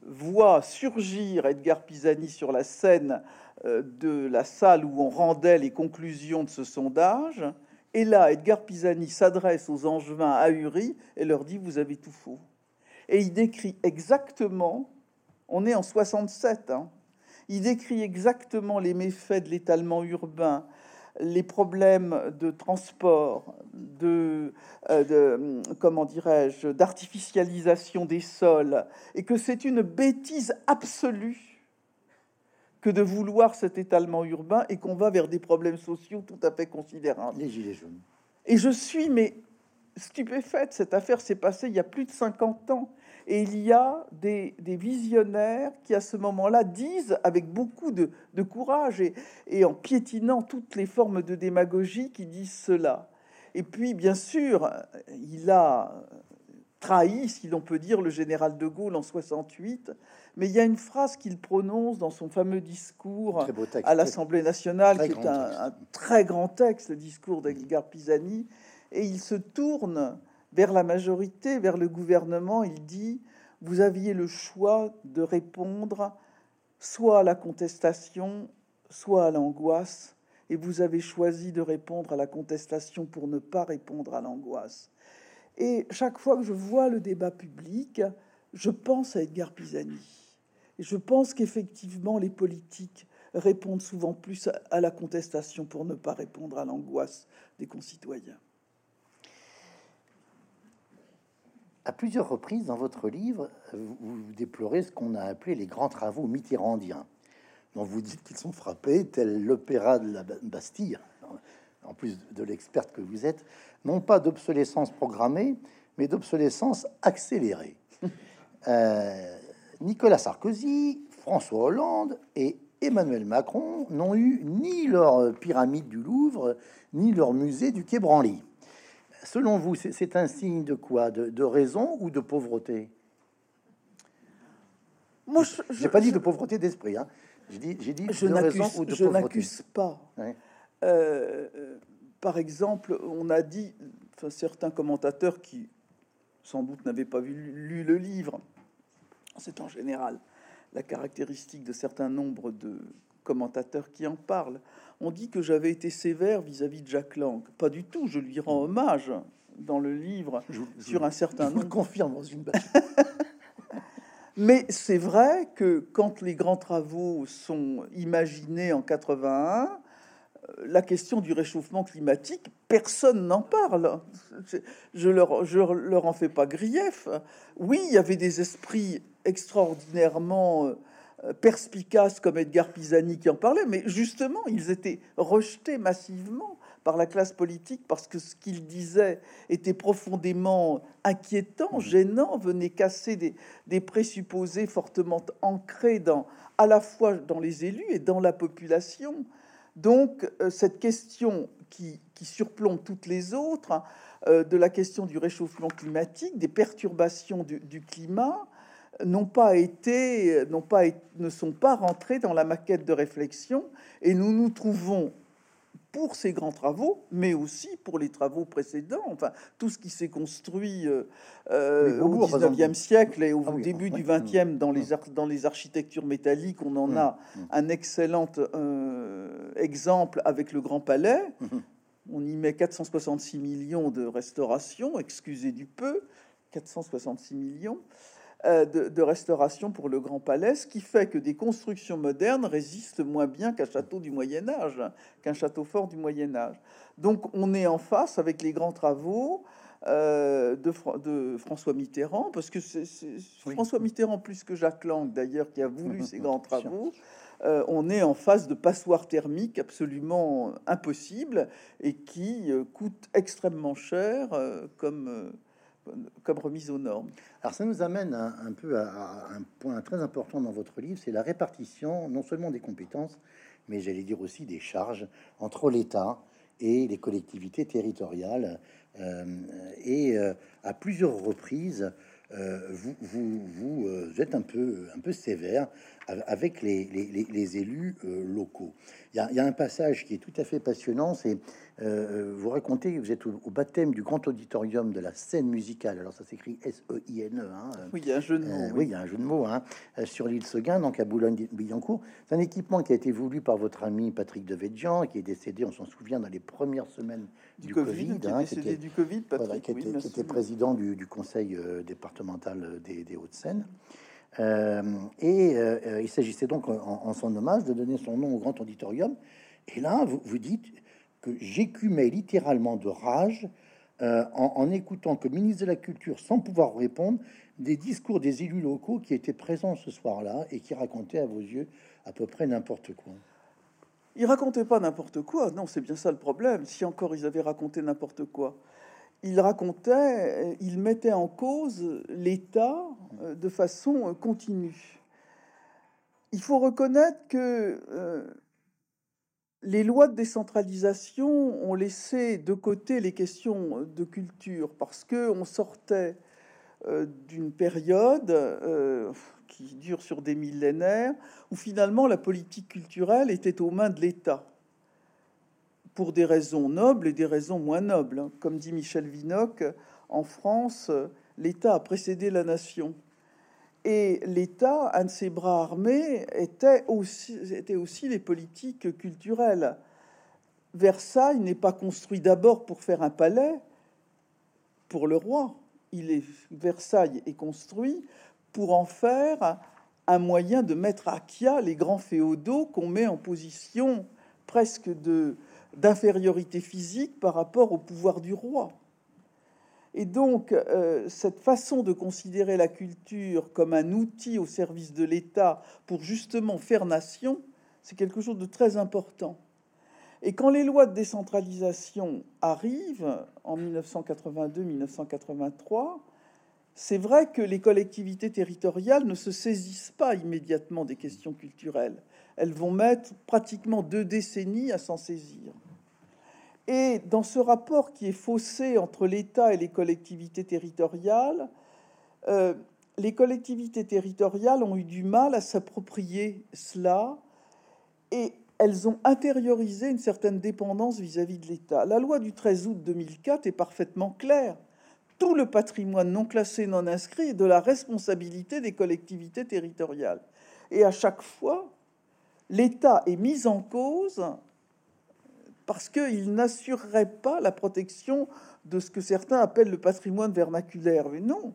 voit surgir Edgar Pisani sur la scène euh, de la salle où on rendait les conclusions de ce sondage. Et là, Edgar Pisani s'adresse aux angevins ahuris et leur dit Vous avez tout faux. Et il décrit exactement on est en 67. Hein. Il décrit exactement les méfaits de l'étalement urbain, les problèmes de transport, de, euh, comment dirais-je, d'artificialisation des sols, et que c'est une bêtise absolue que de vouloir cet étalement urbain et qu'on va vers des problèmes sociaux tout à fait considérables. Les gilets jaunes. Et je suis mais stupéfaite. Cette affaire s'est passée il y a plus de 50 ans. Et il y a des, visionnaires qui, à ce moment-là, disent avec beaucoup de, courage et, en piétinant toutes les formes de démagogie qui disent cela. Et puis, bien sûr, il a trahi, si l'on peut dire, le général de Gaulle en 68. Mais il y a une phrase qu'il prononce dans son fameux discours à l'Assemblée nationale, qui est un, un, très grand texte, le discours d'Edgar Pisani, et il se tourne vers la majorité, vers le gouvernement, il dit, vous aviez le choix de répondre soit à la contestation, soit à l'angoisse, et vous avez choisi de répondre à la contestation pour ne pas répondre à l'angoisse. Et chaque fois que je vois le débat public, je pense à Edgar Pisani. Et je pense qu'effectivement, les politiques répondent souvent plus à la contestation pour ne pas répondre à l'angoisse des concitoyens. À plusieurs reprises dans votre livre, vous, déplorez ce qu'on a appelé les grands travaux mitterrandiens, dont vous dites qu'ils sont frappés, tel l'opéra de la Bastille, en plus de l'experte que vous êtes, non pas d'obsolescence programmée, mais d'obsolescence accélérée. Euh, Nicolas Sarkozy, François Hollande et Emmanuel Macron n'ont eu ni leur pyramide du Louvre, ni leur musée du Quai Branly selon vous, c'est un signe de quoi? De, raison ou de pauvreté? Moi, je n'ai pas dit de pauvreté d'esprit. Hein. J'ai dit, j'ai dit je de raison ou de je n'accuse pas. Euh, par exemple, on a dit, enfin, certains commentateurs qui sans doute n'avaient pas vu, lu le livre, c'est en général la caractéristique de certains nombres de commentateurs qui en parlent. On dit que j'avais été sévère vis-à-vis de Jacques Lang. Pas du tout, je lui rends hommage dans le livre sur un certain nombre. confirme dans une Mais c'est vrai que quand les grands travaux sont imaginés en 81, euh, la question du réchauffement climatique, personne n'en parle. Je leur, je leur en fais pas grief. Oui, il y avait des esprits extraordinairement euh, perspicaces comme Edgar Pisani qui en parlait, mais justement, ils étaient rejetés massivement par la classe politique parce que ce qu'ils disaient était profondément inquiétant, mmh. gênant, venait casser des, des, présupposés fortement ancrés dans, à la fois dans les élus et dans la population. Donc, euh, cette question qui, qui, surplombe toutes les autres, hein, euh, de la question du réchauffement climatique, des perturbations du, du climat, n'ont pas été, n'ont pas, ne sont pas rentrés dans la maquette de réflexion, et nous nous trouvons pour ces grands travaux, mais aussi pour les travaux précédents. Enfin, tout ce qui s'est construit euh, euh au 19e siècle et au ah début du 20e dans les, dans les architectures métalliques, on en a un excellent euh, exemple avec le Grand Palais. On y met 466 millions de restauration, excusez du peu, 466 millions. Euh, de, restauration pour le Grand Palais, ce qui fait que des constructions modernes résistent moins bien qu'un château du Moyen Âge, qu'un château fort du Moyen Âge. Donc on est en face avec les grands travaux euh, de, de, François Mitterrand, parce que c'est François Mitterrand plus que Jacques Lang d'ailleurs qui a voulu ces grands travaux. Euh, on est en face de passoires thermiques absolument impossibles et qui coûtent extrêmement cher comme comme remise aux normes. Alors ça nous amène un, peu à, un point très important dans votre livre, c'est la répartition non seulement des compétences, mais j'allais dire aussi des charges entre l'État et les collectivités territoriales. Euh, et euh, à plusieurs reprises, vous, vous, vous, êtes un peu, un peu sévère avec les, les, les élus locaux. Il y, a, il y, a, un passage qui est tout à fait passionnant, c'est euh, vous racontez que vous êtes au, baptême du grand auditorium de la scène musicale. Alors ça s'écrit S-E-I-N-E. E, hein. Oui, il y a un jeu de mots. Euh, oui. il y a un jeu de mots hein, euh, sur l'île Seguin, donc à Boulogne-Billancourt. C'est un équipement qui a été voulu par votre ami Patrick Devedjian, qui est décédé, on s'en souvient, dans les premières semaines du, Covid. Qui hein, était, du Covid, Patrick, qui, était, président du, conseil départemental des, Hauts-de-Seine. et il s'agissait donc, en, son hommage, de donner son nom au grand auditorium. Et là, vous, vous dites, que j'écumais littéralement de rage euh, en, écoutant que ministre de la Culture, sans pouvoir répondre, des discours des élus locaux qui étaient présents ce soir-là et qui racontaient à vos yeux à peu près n'importe quoi. Ils racontaient pas n'importe quoi, non, c'est bien ça le problème. Si encore ils avaient raconté n'importe quoi, ils racontaient, ils mettaient en cause l'État euh, de façon continue. Il faut reconnaître que euh, les lois de décentralisation ont laissé de côté les questions de culture parce que on sortait euh, d'une période euh, dure sur des millénaires où finalement la politique culturelle était aux mains de l'État pour des raisons nobles et des raisons moins nobles. Comme dit Michel Vinocq, en France, l'État a précédé la nation. Et l'État, un de ses bras armés, était aussi, était aussi les politiques culturelles. Versailles n'est pas construit d'abord pour faire un palais pour le roi. Il est, Versailles est construit pour en faire un moyen de mettre à Kia les grands féodaux qu'on met en position presque de d'infériorité physique par rapport au pouvoir du roi. Et donc, euh, cette façon de considérer la culture comme un outil au service de l'État pour justement faire nation, c'est quelque chose de très important. Et quand les lois de décentralisation arrivent en 1982-1983, c'est vrai que les collectivités territoriales ne se saisissent pas immédiatement des questions culturelles. Elles vont mettre pratiquement deux décennies à s'en saisir. Et dans ce rapport qui est faussé entre l'État et les collectivités territoriales, euh, les collectivités territoriales ont eu du mal à s'approprier cela et elles ont intériorisé une certaine dépendance vis-à-vis de l'État. La loi du 13 août 2004 est parfaitement claire. Tout le patrimoine non classé, non inscrit est de la responsabilité des collectivités territoriales. Et à chaque fois, l'État est mis en cause parce qu'il n'assurerait pas la protection de ce que certains appellent le patrimoine vernaculaire. Mais non,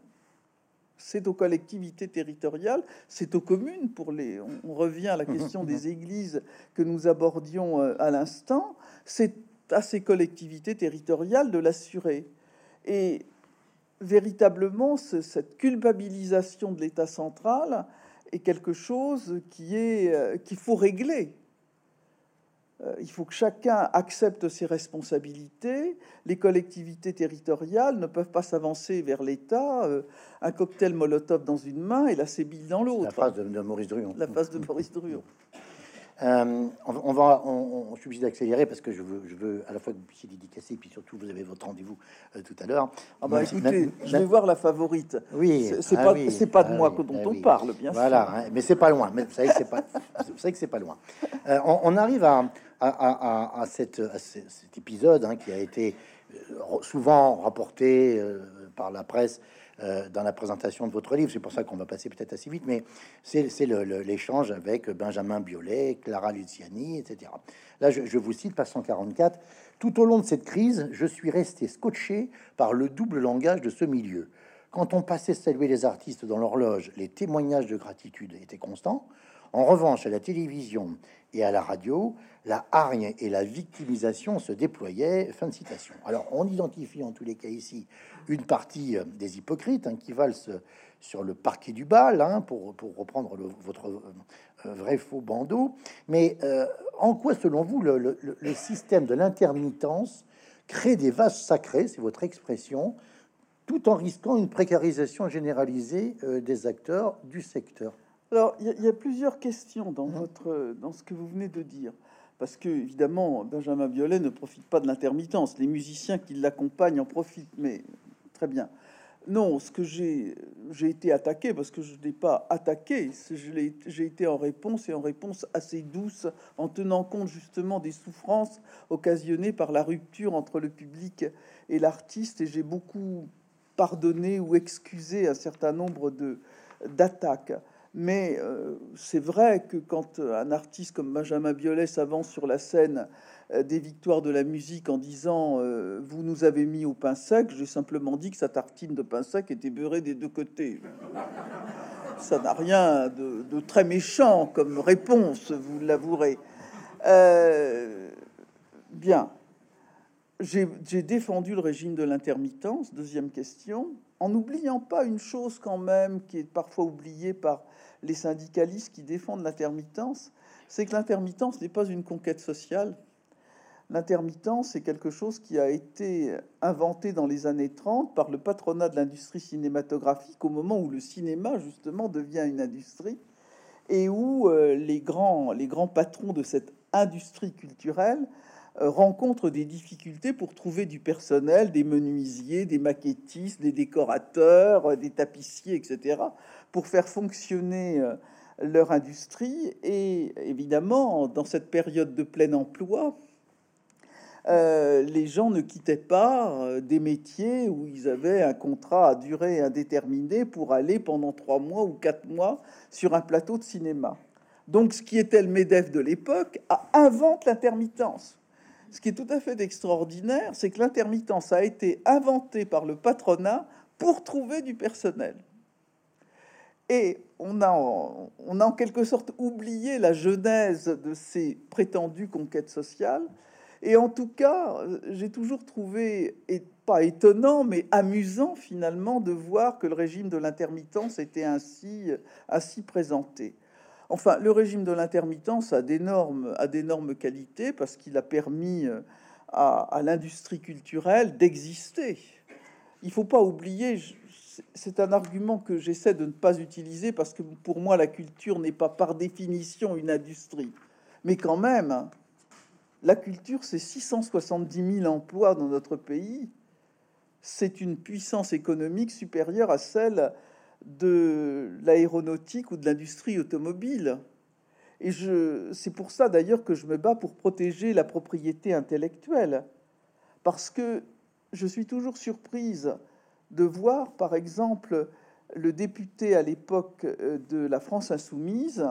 c'est aux collectivités territoriales, c'est aux communes. Pour les, on, revient à la question des églises que nous abordions euh, à l'instant. C'est à ces collectivités territoriales de l'assurer. Et véritablement, cette culpabilisation de l'État central, est quelque chose qui est euh, qu'il faut régler. Euh, il faut que chacun accepte ses responsabilités. Les collectivités territoriales ne peuvent pas s'avancer vers l'État, euh, un cocktail Molotov dans une main et la sébille dans l'autre. La phrase de, Maurice Druon. La phrase de Maurice Druon. Euh, on, va, on, je suis obligé d'accélérer parce que je veux, je veux à la fois que vous puissiez dédicacer, puis surtout vous avez votre rendez-vous tout à l'heure. Ah bah écoutez, je vais voir la favorite. Oui, c'est pas, c'est pas de ah moi que dont ah on parle, bien voilà, sûr. Voilà, hein, mais c'est pas loin. Mais vous savez que c'est pas, vous savez que c'est pas loin. on, arrive à, à, cet épisode hein, qui a été euh, souvent rapporté euh, par la presse euh, dans la présentation de votre livre. C'est pour ça qu'on va passer peut-être assez vite, mais c'est l'échange avec Benjamin Biolay, Clara Luciani, etc. Là, je, vous cite, page 144. Tout au long de cette crise, je suis resté scotché par le double langage de ce milieu. Quand on passait saluer les artistes dans l'horloge, les témoignages de gratitude étaient constants. En revanche, à la télévision et à la radio, la hargne et la victimisation se déployaient. Fin de citation. Alors, on identifie en tous les cas ici une partie euh, des hypocrites hein, qui valent sur le parquet du bal, hein, pour, reprendre votre euh, vrai faux bandeau. Mais euh, en quoi, selon vous, le, système de l'intermittence crée des vases sacrés, c'est votre expression, tout en risquant une précarisation généralisée des acteurs du secteur? Alors, il y, a plusieurs questions dans, hein votre, dans ce que vous venez de dire. Parce que, évidemment, Benjamin Biolay ne profite pas de l'intermittence. Les musiciens qui l'accompagnent en profitent, mais très bien. Non, ce que j'ai été attaqué, parce que je n'ai pas attaqué, j'ai été en réponse et en réponse assez douce, en tenant compte justement des souffrances occasionnées par la rupture entre le public et l'artiste, et j'ai beaucoup pardonné ou excusé un certain nombre d'attaques. Mais euh, c'est vrai que quand un artiste comme Benjamin Biolay s'avance sur la scène euh, des victoires de la musique en disant euh, Vous nous avez mis au pain sec, j'ai simplement dit que sa tartine de pain sec était beurrée des deux côtés. Ça n'a rien de, très méchant comme réponse, vous l'avouerez. bien. J'ai défendu le régime de l'intermittence, deuxième question, en n'oubliant pas une chose quand même qui est parfois oubliée par les syndicalistes qui défendent l'intermittence, c'est que l'intermittence n'est pas une conquête sociale. L'intermittence est quelque chose qui a été inventé dans les années 30 par le patronat de l'industrie cinématographique au moment où le cinéma justement devient une industrie et où euh, les, grands, les grands patrons de cette industrie culturelle rencontrent des difficultés pour trouver du personnel, des menuisiers, des maquettistes, des décorateurs, euh, des tapissiers, etc pour faire fonctionner euh, leur industrie. Et évidemment, dans cette période de plein emploi, euh, les gens ne quittaient pas euh, des métiers où ils avaient un contrat à durée indéterminée pour aller pendant trois mois ou quatre mois sur un plateau de cinéma. Donc, ce qui était le MEDEF de l'époque invente l'intermittence. Ce qui est tout à fait extraordinaire, c'est que l'intermittence a été inventée par le patronat pour trouver du personnel. Et on a, en, on a en quelque sorte oublié la genèse de ces prétendues conquêtes sociales. Et en tout cas, j'ai toujours trouvé, et pas étonnant, mais amusant finalement de voir que le régime de l'intermittence était ainsi, ainsi présenté. Enfin, le régime de l'intermittence a d'énormes, qualités parce qu'il a permis à, à l'industrie culturelle d'exister. Il faut pas oublier, c'est un argument que j'essaie de ne pas utiliser parce que pour moi, la culture n'est pas par définition une industrie. Mais quand même, la culture, c'est 670 000 emplois dans notre pays. C'est une puissance économique supérieure à celle de l'aéronautique ou de l'industrie automobile. Et c'est pour ça d'ailleurs que je me bats pour protéger la propriété intellectuelle. Parce que je suis toujours surprise de voir, par exemple, le député à l'époque euh, de la France insoumise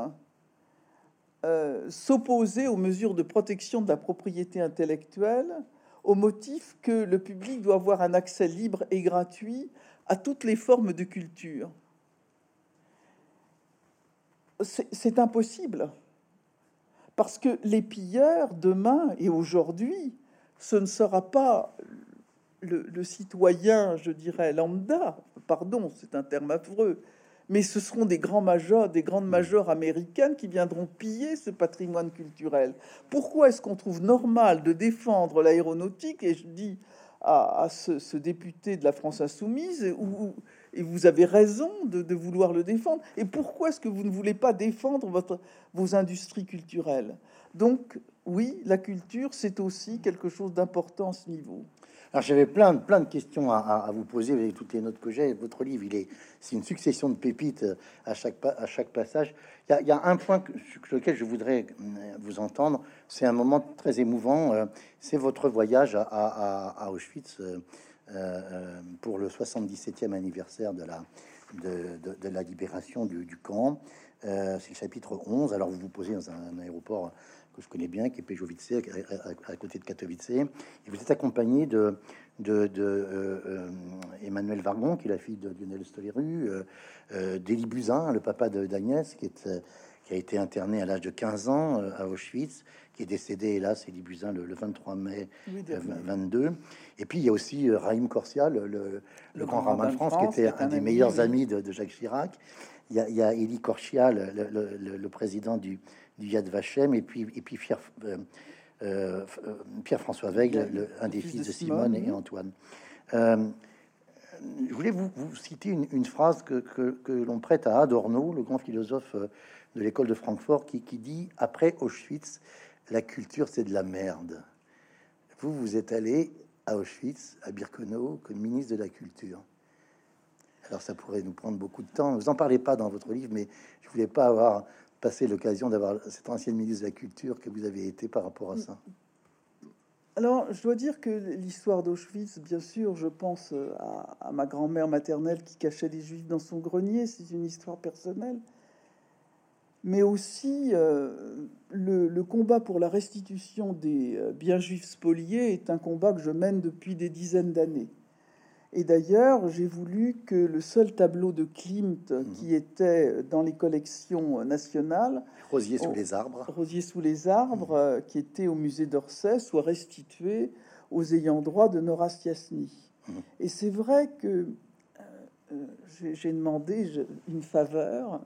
euh, s'opposer aux mesures de protection de la propriété intellectuelle au motif que le public doit avoir un accès libre et gratuit à toutes les formes de culture. C'est impossible, parce que les pilleurs, demain et aujourd'hui, ce ne sera pas le, citoyen, je dirais, lambda, pardon, c'est un terme affreux, mais ce seront des grands majors, des grandes majors américaines qui viendront piller ce patrimoine culturel. Pourquoi est-ce qu'on trouve normal de défendre l'aéronautique Et je dis à, ce, député de la France insoumise, et vous avez raison de, vouloir le défendre. Et pourquoi est-ce que vous ne voulez pas défendre votre, vos industries culturelles? Donc, oui, la culture, c'est aussi quelque chose d'important à ce niveau. Alors j'avais plein, plein de questions à, vous poser avec toutes les notes que j'ai. Votre livre, il est, c'est une succession de pépites euh, à chaque, à chaque passage. Il y, a, un point sur lequel je voudrais euh, vous entendre. C'est un moment très émouvant. Euh, c'est votre voyage à, Auschwitz pour le 77e anniversaire de la, libération du, camp. c'est le chapitre 11. Alors vous vous posez dans un aéroport que je connais bien, qui est Pejovice, à, côté de Katowice. Et vous êtes accompagné de, de, euh, euh, Emmanuel Vargon, qui est la fille de Lionel Stoleru, euh, euh d'Élie Buzyn, le papa d'Agnès, qui, est, qui a été interné à l'âge de 15 ans à Auschwitz, qui est décédé, hélas, Élie Buzyn, le, 23 mai 22. Et puis, il y a aussi Raïm Corsia, le, grand rabbin de France, qui était un, des meilleurs amis de, Jacques Chirac. Il y a, il y a Élie Corsia, le, président du, du Yad Vashem, et puis, et puis Pierre, euh, euh, Pierre-François Veigle, un des fils de Simone, et Antoine. Euh, je voulais vous, citer une, phrase que, que, l'on prête à Adorno, le grand philosophe de l'école de Francfort, qui, qui dit Après Auschwitz, la culture, c'est de la merde. Vous, vous êtes allé à Auschwitz, à Birkenau, comme ministre de la Culture. Alors ça pourrait nous prendre beaucoup de temps. Vous en parlez pas dans votre livre, mais je voulais pas avoir passé l'occasion d'avoir cette ancienne ministre de la Culture que vous avez été par rapport à ça. Alors, je dois dire que l'histoire d'Auschwitz, bien sûr, je pense à, ma grand-mère maternelle qui cachait les Juifs dans son grenier, c'est une histoire personnelle. Mais aussi, euh, le, le, combat pour la restitution des euh, biens juifs spoliés est un combat que je mène depuis des dizaines d'années. Et d'ailleurs, j'ai voulu que le seul tableau de Klimt mhm. qui était dans les collections nationales, Rosier sous les arbres, Rosier sous les arbres, qui était au musée d'Orsay, soit restitué aux ayants droit de Nora Stiasny. Mhm. Et c'est vrai que euh, j'ai demandé une faveur,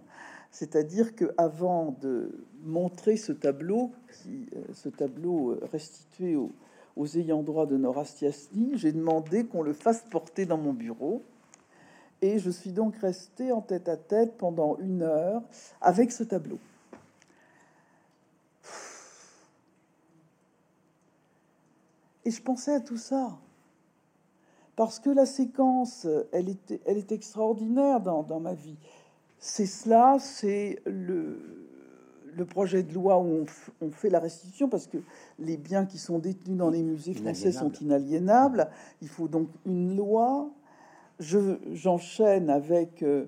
c'est-à-dire que avant de montrer ce tableau, qui, ce tableau restitué au aux ayants droit de Nora Stiasny, j'ai demandé qu'on le fasse porter dans mon bureau. Et je suis donc resté en tête à tête pendant une heure avec ce tableau. Et je pensais à tout ça. Parce que la séquence, elle est, extraordinaire dans ma vie. C'est cela, c'est le, le projet de loi où on, fait la restitution parce que les biens qui sont détenus dans les musées français sont inaliénables. Il faut donc une loi. J'enchaîne avec euh,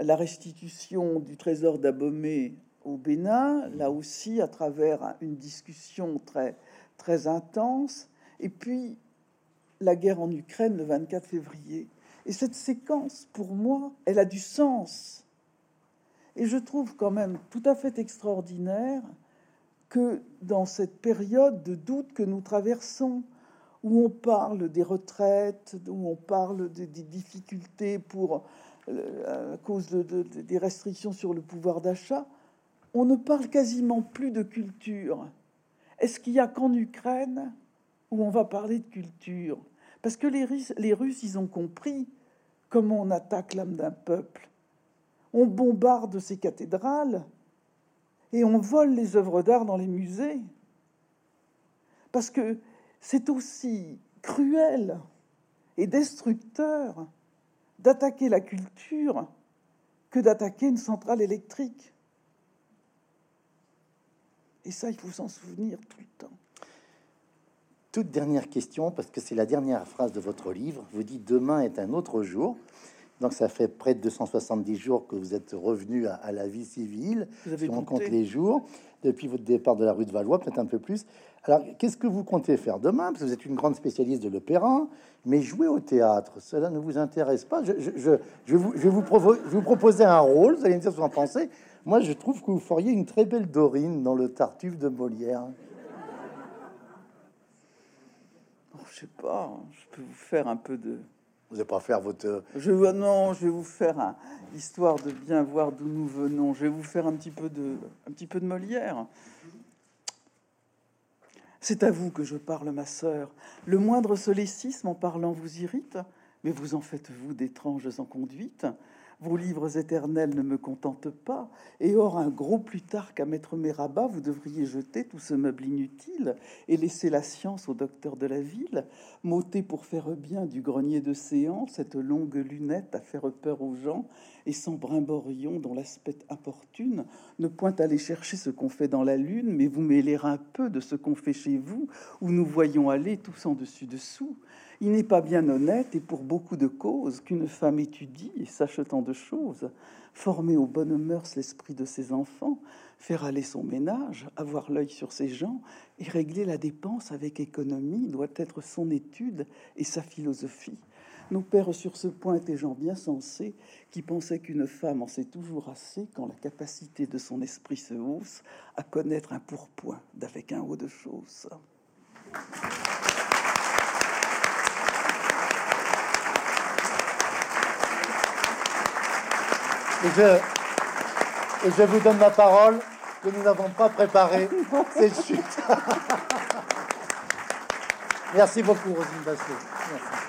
la restitution du trésor d'Abomey au Bénin, là aussi à travers une discussion très, très intense. Et puis la guerre en Ukraine le 24 février. Et cette séquence, pour moi, elle a du sens et je trouve quand même tout à fait extraordinaire que dans cette période de doute que nous traversons, où on parle des retraites, où on parle des, difficultés pour euh, à cause des restrictions sur le pouvoir d'achat, on ne parle quasiment plus de culture. Est-ce qu'il y a qu'en Ukraine où on va parler de culture? Parce que les, les Russes, ils ont compris comment on attaque l'âme d'un peuple on bombarde ces cathédrales et on vole les œuvres d'art dans les musées. Parce que c'est aussi cruel et destructeur d'attaquer la culture que d'attaquer une centrale électrique. Et ça, il faut s'en souvenir tout le temps. Toute dernière question, parce que c'est la dernière phrase de votre livre. Vous dites demain est un autre jour. Donc ça fait près de 270 jours que vous êtes revenu à, la vie civile. si on compte les jours depuis votre départ de la rue de Valois, peut-être un peu plus. Alors, qu'est-ce que vous comptez faire demain? Parce que vous êtes une grande spécialiste de l'opéra, mais jouer au théâtre, cela ne vous intéresse pas? Je, vais, vous, je vous, vous, proposer un rôle, vous allez me dire ce que vous en pensez. Moi, je trouve que vous feriez une très belle Dorine dans le Tartuffe de Molière. Oh, je sais pas, je peux vous faire un peu de Vous n'allez pas faire votre. Je non, je vais vous faire un, histoire de bien voir d'où nous venons. Je vais vous faire un petit peu de, un petit peu de Molière. C'est à vous que je parle, ma sœur. Le moindre solécisme en parlant vous irrite, mais vous en faites-vous d'étranges en conduite vos livres éternels ne me contentent pas, et or un gros plus tard qu'à mettre mes rabats, vous devriez jeter tout ce meuble inutile et laisser la science au docteur de la ville, m'ôter pour faire bien du grenier de séance cette longue lunette à faire peur aux gens, et sans brimborion dont l'aspect importune, ne point aller chercher ce qu'on fait dans la lune, mais vous mêler un peu de ce qu'on fait chez vous, où nous voyons aller tous en dessus dessous. Il n'est pas bien honnête, et pour beaucoup de causes, qu'une femme étudie et sache tant de choses, former aux bonnes mœurs l'esprit de ses enfants, faire aller son ménage, avoir l'œil sur ses gens, et régler la dépense avec économie doit être son étude et sa philosophie. Nos pères sur ce point étaient gens bien sensés, qui pensaient qu'une femme en sait toujours assez quand la capacité de son esprit se hausse à connaître un pourpoint d'avec un haut de choses. Et je, vous donne la parole que nous n'avons pas préparée. C'est le chute. Merci beaucoup, Rosine Basset.